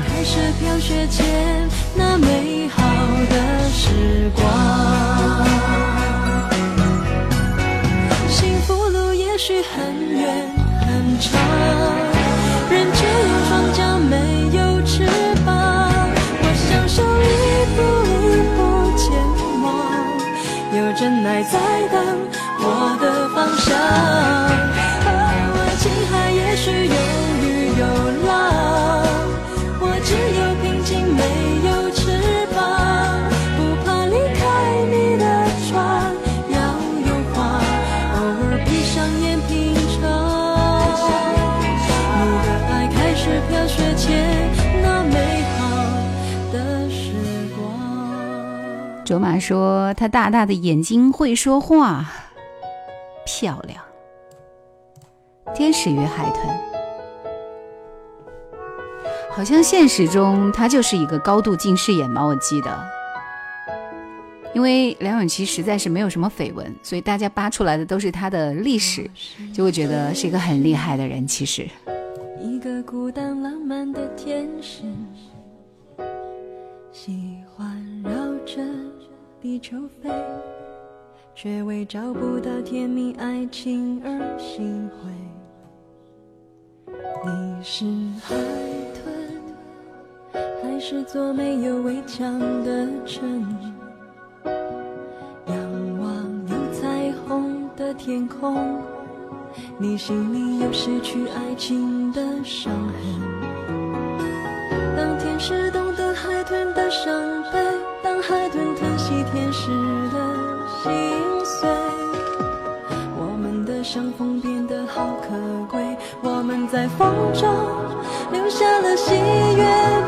还在等我的方向。光。
卓玛说：“他大大的眼睛会说话，漂亮。”天使与海豚，好像现实中他就是一个高度近视眼吧？我记得，因为梁咏琪实在是没有什么绯闻，所以大家扒出来的都是他的历史，就会觉得是一个很厉害的人。其实。
一个孤单浪漫的天使，地球飞，却为找不到甜蜜爱情而心灰。你是海豚，还是座没有围墙的城？仰望有彩虹的天空。你心里有失去爱情的伤痕。当天使在风中留下了喜悦。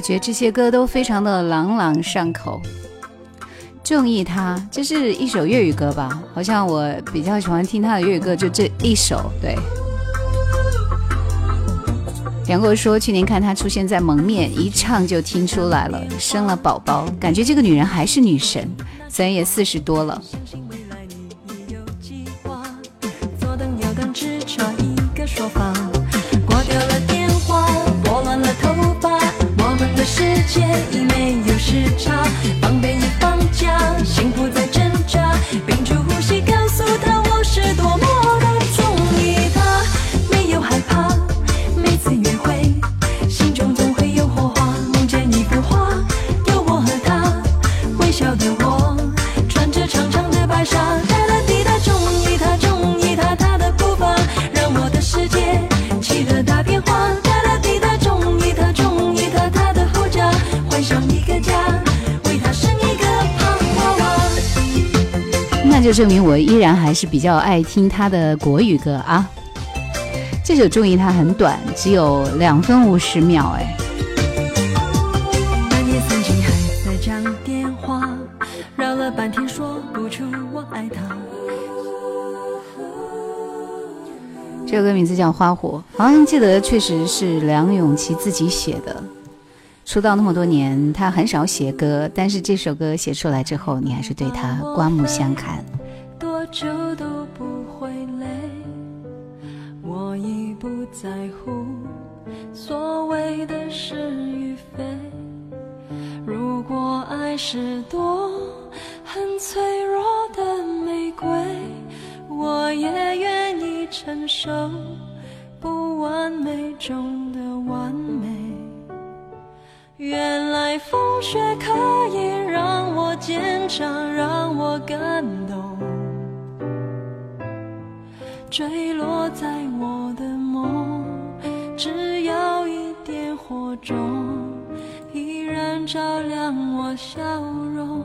我
觉得这些歌都非常的朗朗上口？中意他，这是一首粤语歌吧？好像我比较喜欢听他的粤语歌，就这一首。对，杨过说去年看他出现在《蒙面》，一唱就听出来了，生了宝宝，感觉这个女人还是女神，虽然也四十多了。证明我依然还是比较爱听他的国语歌啊。这首《注意它》很短，只有两分五十秒，哎，
半夜三更还在讲电话，绕了半天说不出我爱他。
这首歌名字叫《花火》，好像记得确实是梁咏琪自己写的。出道那么多年，他很少写歌，但是这首歌写出来之后，你还是对他刮目相看。
就都不会累，我已不在乎所谓的是与非。如果爱是朵很脆弱的玫瑰，我也愿意承受不完美中的完美。原来风雪可以让我坚强，让我感动。坠落在我的梦，只要一点火种，依然照亮我笑容。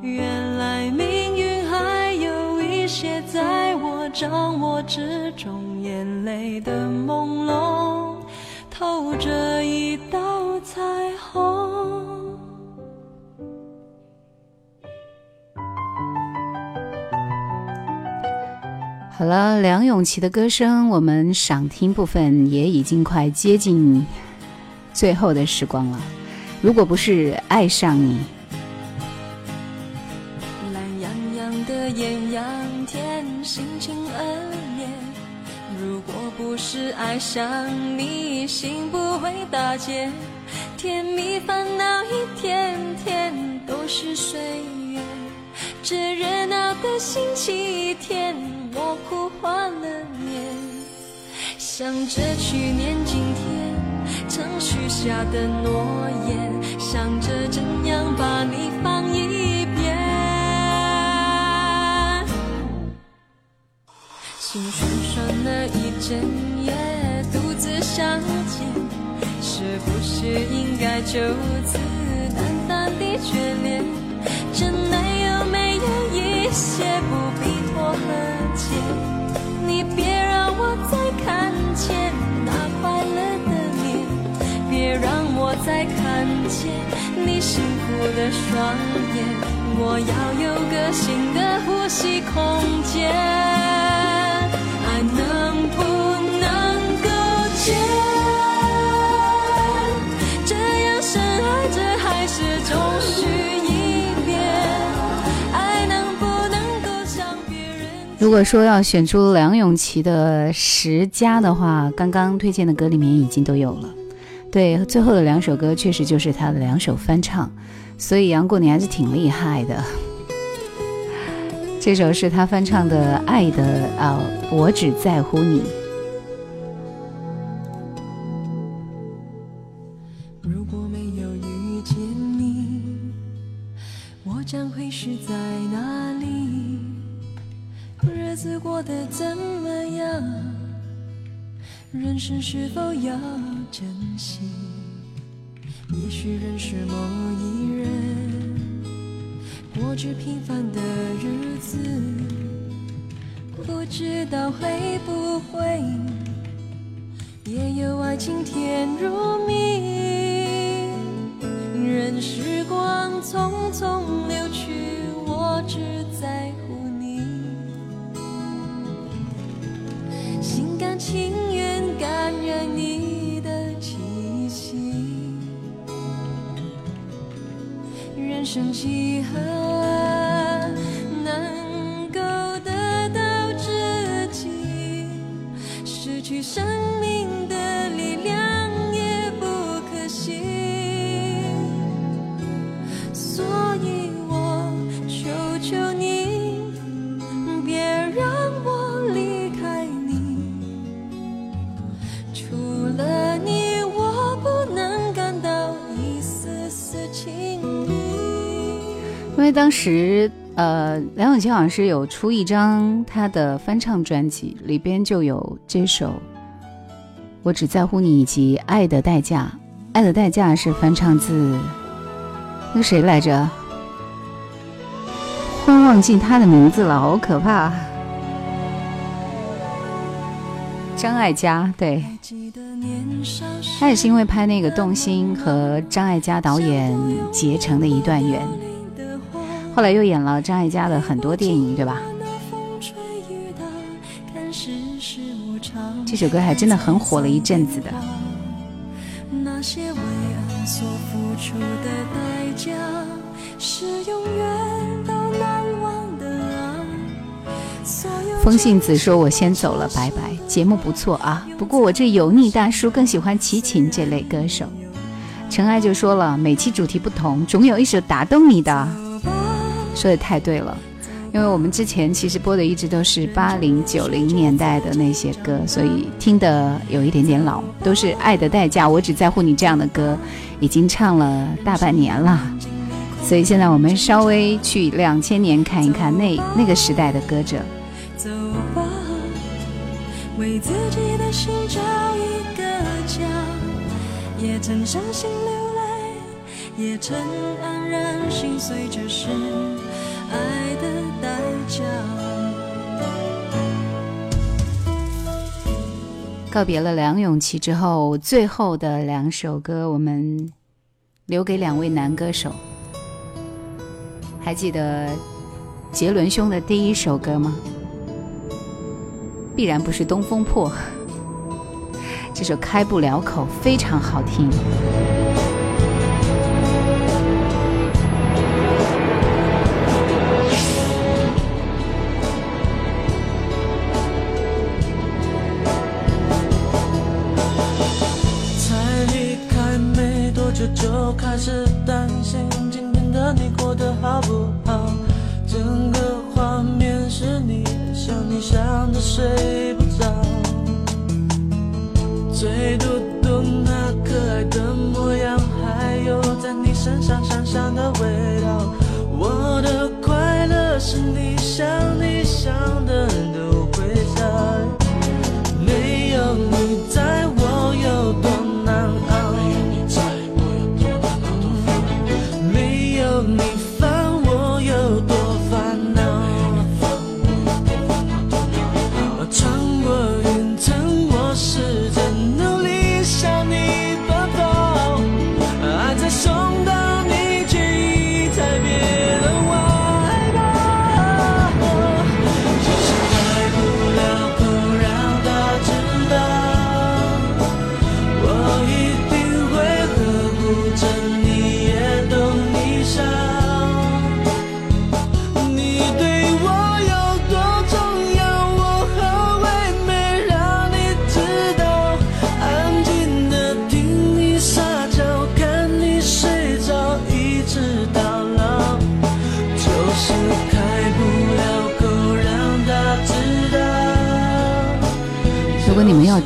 原来命运还有一些在我掌握之中，眼泪的朦胧，透着一道彩虹。
好了，梁咏琪的歌声，我们赏听部分也已经快接近最后的时光了。如果不是爱上你，
懒洋洋的艳阳天，心情恶劣。如果不是爱上你，心不会打结。甜蜜烦恼一天天都是岁月，这热闹的星期天，我哭花了脸。想着去年今天曾许下的诺言，想着怎样把你放一边。心酸酸了一整夜，独自相见，是不是应该就此淡淡的眷恋？真爱有一些不必多和解？你别让我再看见那快乐的脸，别让我再看见你幸福的双眼。我要有个新的呼吸空间，爱能
如果说要选出梁咏琪的十佳的话，刚刚推荐的歌里面已经都有了。对，最后的两首歌确实就是他的两首翻唱，所以杨过你还是挺厉害的。这首是他翻唱的《爱的》啊，我只在乎你。
如果没有遇见你，我将会是在哪里？日子过得怎么样？人生是否要珍惜？也许认识某一人，过着平凡的日子，不知道会不会也有爱情甜如蜜。任时光匆匆流去，我只在乎甘情愿感染你的气息。人生几何能够得到知己？失去生
因为当时呃，梁咏琪好像是有出一张他的翻唱专辑，里边就有这首《我只在乎你》以及《爱的代价》。《爱的代价》是翻唱自那谁来着？忽然忘记他的名字了，好可怕！张艾嘉，对，他也是因为拍那个《动心》和张艾嘉导演结成的一段缘，后来又演了张艾嘉的很多电影，对吧？这首歌还真的很火了一阵子的。
那些为爱所付出的代价，是永远都难忘的啊！
风信子说：“我先走了，拜拜。”节目不错啊，不过我这油腻大叔更喜欢齐秦这类歌手。尘埃就说了，每期主题不同，总有一首打动你的。说的太对了，因为我们之前其实播的一直都是八零九零年代的那些歌，所以听的有一点点老，都是《爱的代价》，我只在乎你这样的歌，已经唱了大半年了。所以现在我们稍微去两千年看一看那那个时代的歌者。
走吧，为自己的心找一个家，也曾伤心流泪，也曾黯然心碎，这是爱的代。
告别了梁咏琪之后，最后的两首歌我们留给两位男歌手。还记得杰伦兄的第一首歌吗？必然不是《东风破》，这首《开不了口》非常好听。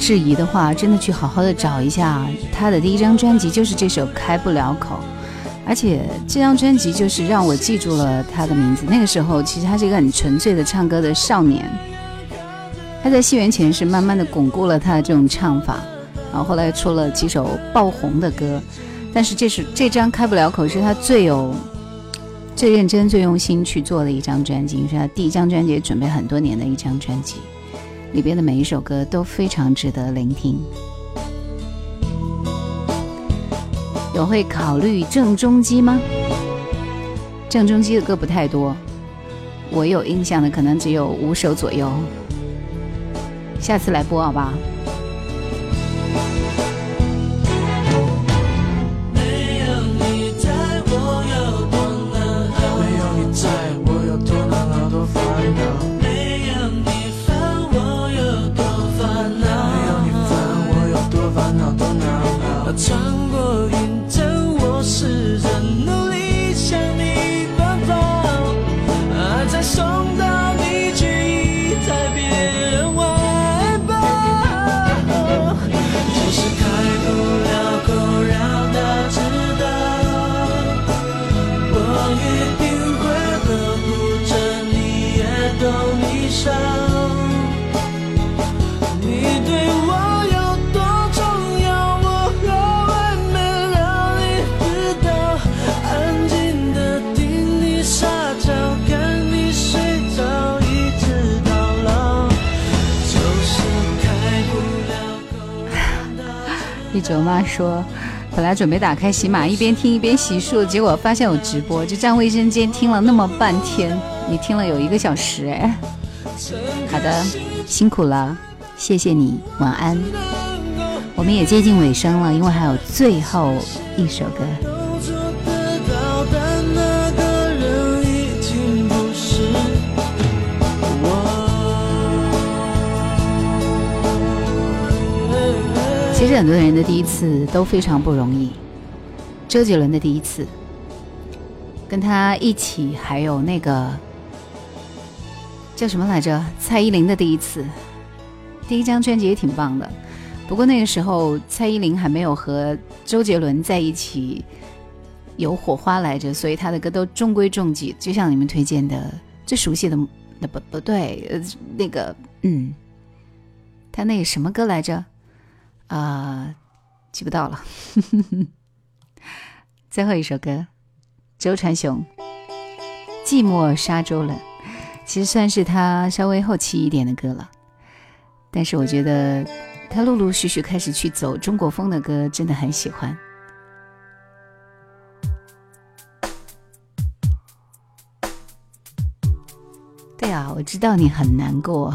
质疑的话，真的去好好的找一下他的第一张专辑，就是这首《开不了口》，而且这张专辑就是让我记住了他的名字。那个时候，其实他是一个很纯粹的唱歌的少年。他在戏园前是慢慢的巩固了他的这种唱法，然后后来出了几首爆红的歌，但是这是这张《开不了口》是他最有、最认真、最用心去做的一张专辑，是他第一张专辑准备很多年的一张专辑。里边的每一首歌都非常值得聆听。有会考虑郑中基吗？郑中基的歌不太多，我有印象的可能只有五首左右。下次来播好不好。哲妈说：“本来准备打开喜马一边听一边洗漱，结果发现有直播，就站卫生间听了那么半天。你听了有一个小时哎。好的，辛苦了，谢谢你，晚安。我们也接近尾声了，因为还有最后一首歌。”很多人的第一次都非常不容易。周杰伦的第一次，跟他一起还有那个叫什么来着？蔡依林的第一次，第一张专辑也挺棒的。不过那个时候蔡依林还没有和周杰伦在一起有火花来着，所以他的歌都中规中矩。就像你们推荐的最熟悉的，那不不对，呃，那个嗯，他那什么歌来着？啊，记不到了。最后一首歌，周传雄《寂寞沙洲冷》，其实算是他稍微后期一点的歌了。但是我觉得他陆陆续续开始去走中国风的歌，真的很喜欢。对啊，我知道你很难过。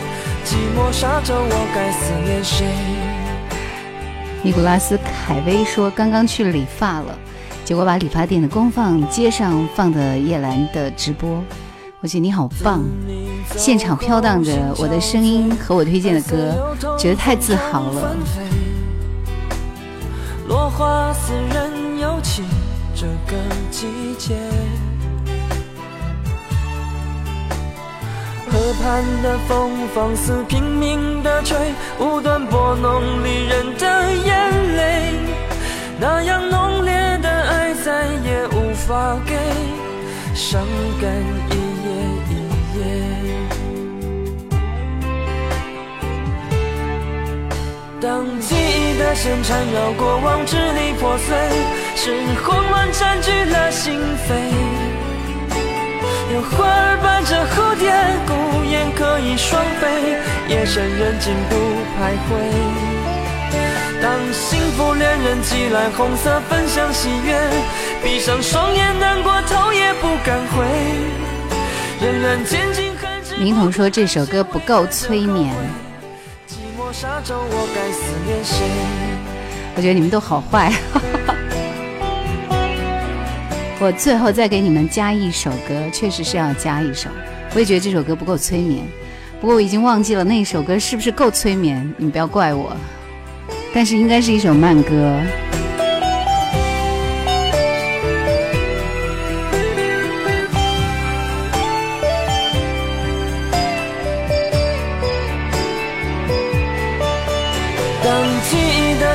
寂寞沙洲，我该思念谁？
尼古拉斯凯威说：“刚刚去理发了，结果把理发店的功放街上放的叶兰的直播。我觉得你好棒，现场飘荡着我的声音和我推荐的歌，觉得太自豪了。”
落花似人有情，这个季节。河畔的风放肆拼命的吹，无端拨弄离人的眼泪。那样浓烈的爱再也无法给，伤感一夜一夜。当记忆的线缠绕过往，支离破碎，是慌乱占据了心扉。有花儿伴着蝴蝶，孤雁可以双飞，夜深人静不徘徊。当幸福恋人寄来红色分享喜悦，闭上双眼难过头也不敢回。仍然渐进恨之
明彤说这首歌不够催眠，
寂寞沙洲，我该思念谁？
我觉得你们都好坏。我最后再给你们加一首歌，确实是要加一首。我也觉得这首歌不够催眠，不过我已经忘记了那首歌是不是够催眠，你们不要怪我。但是应该是一首慢歌。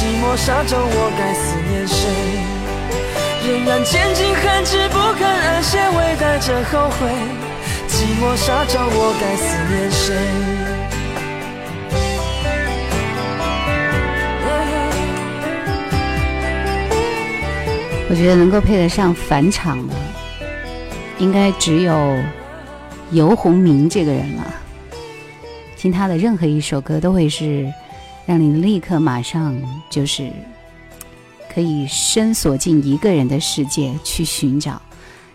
寂寞沙洲，我该思念谁？仍然渐进寒枝不肯安歇，微带着后悔。寂寞沙洲，我该思念谁？
我觉得能够配得上返场的，应该只有游鸿明这个人了。听他的任何一首歌，都会是让你立刻马上就是可以深锁进一个人的世界去寻找，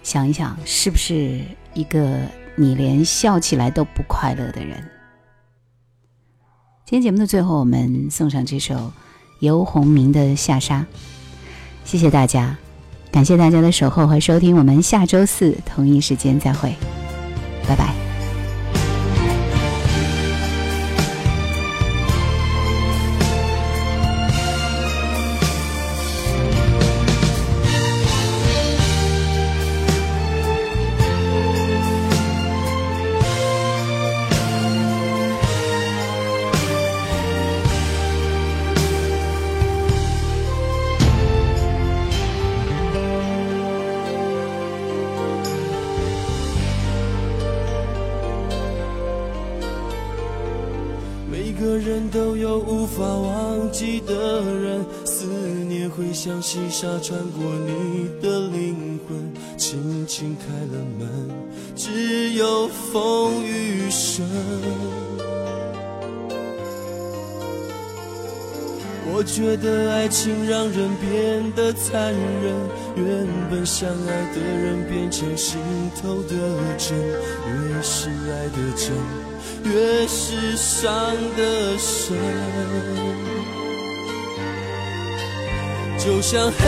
想一想是不是一个你连笑起来都不快乐的人。今天节目的最后，我们送上这首游鸿明的《下沙》，谢谢大家。感谢大家的守候和收听，我们下周四同一时间再会，拜拜。
像细沙穿过你的灵魂，轻轻开了门，只有风雨声。我觉得爱情让人变得残忍，原本相爱的人变成心头的针，越是爱的真。越是伤的深，就像黑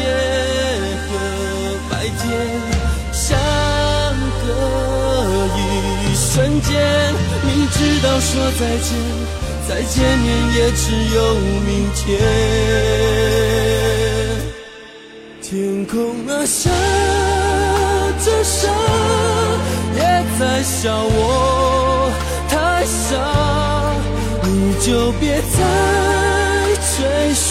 夜和白天相隔一瞬间，明知道说再见，再见面也只有明天。天空啊，下着沙，也在笑我太傻，你就别再追寻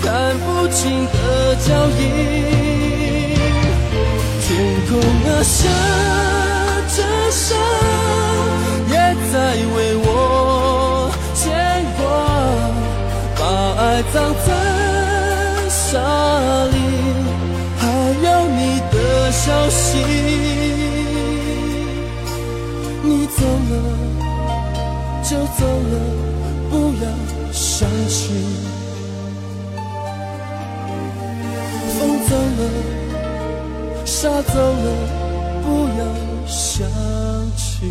看不清的脚印。天空啊，下着沙，也在为我牵挂，把爱葬在沙里，还有你的消息。你走了了，沙走了，不要想起。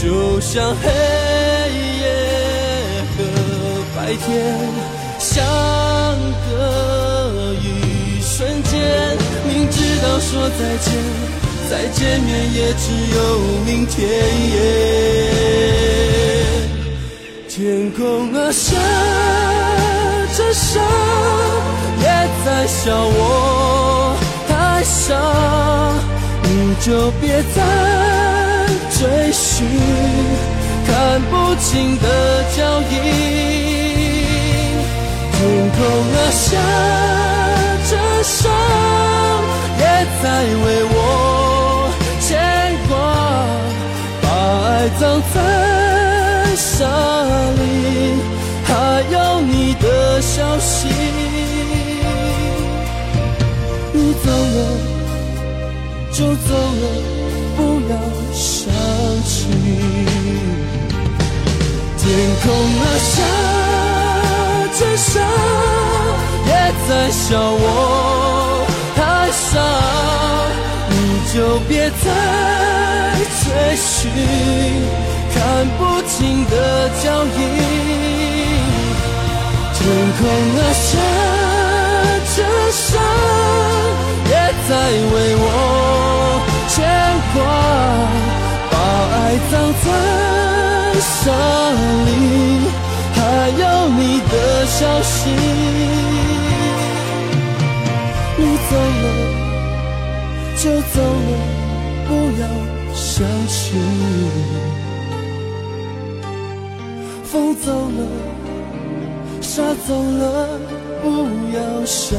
就像黑夜和白天相隔一瞬间，明知道说再见，再见面也只有明天。天空啊，下着沙，也在笑我太傻，你就别再追寻看不清的脚印。天空啊，下着沙，也在为我牵挂，把爱葬在沙里，还有你的消息。你走了就走了，想起。天空啊，下着沙，也在笑我太傻，你就别再追寻看不清的脚印。天空啊，下着沙，也在为我牵挂，埋葬在沙里，还有你的消息。你走了就走了，不要想起。风走了。沙走了，不要想。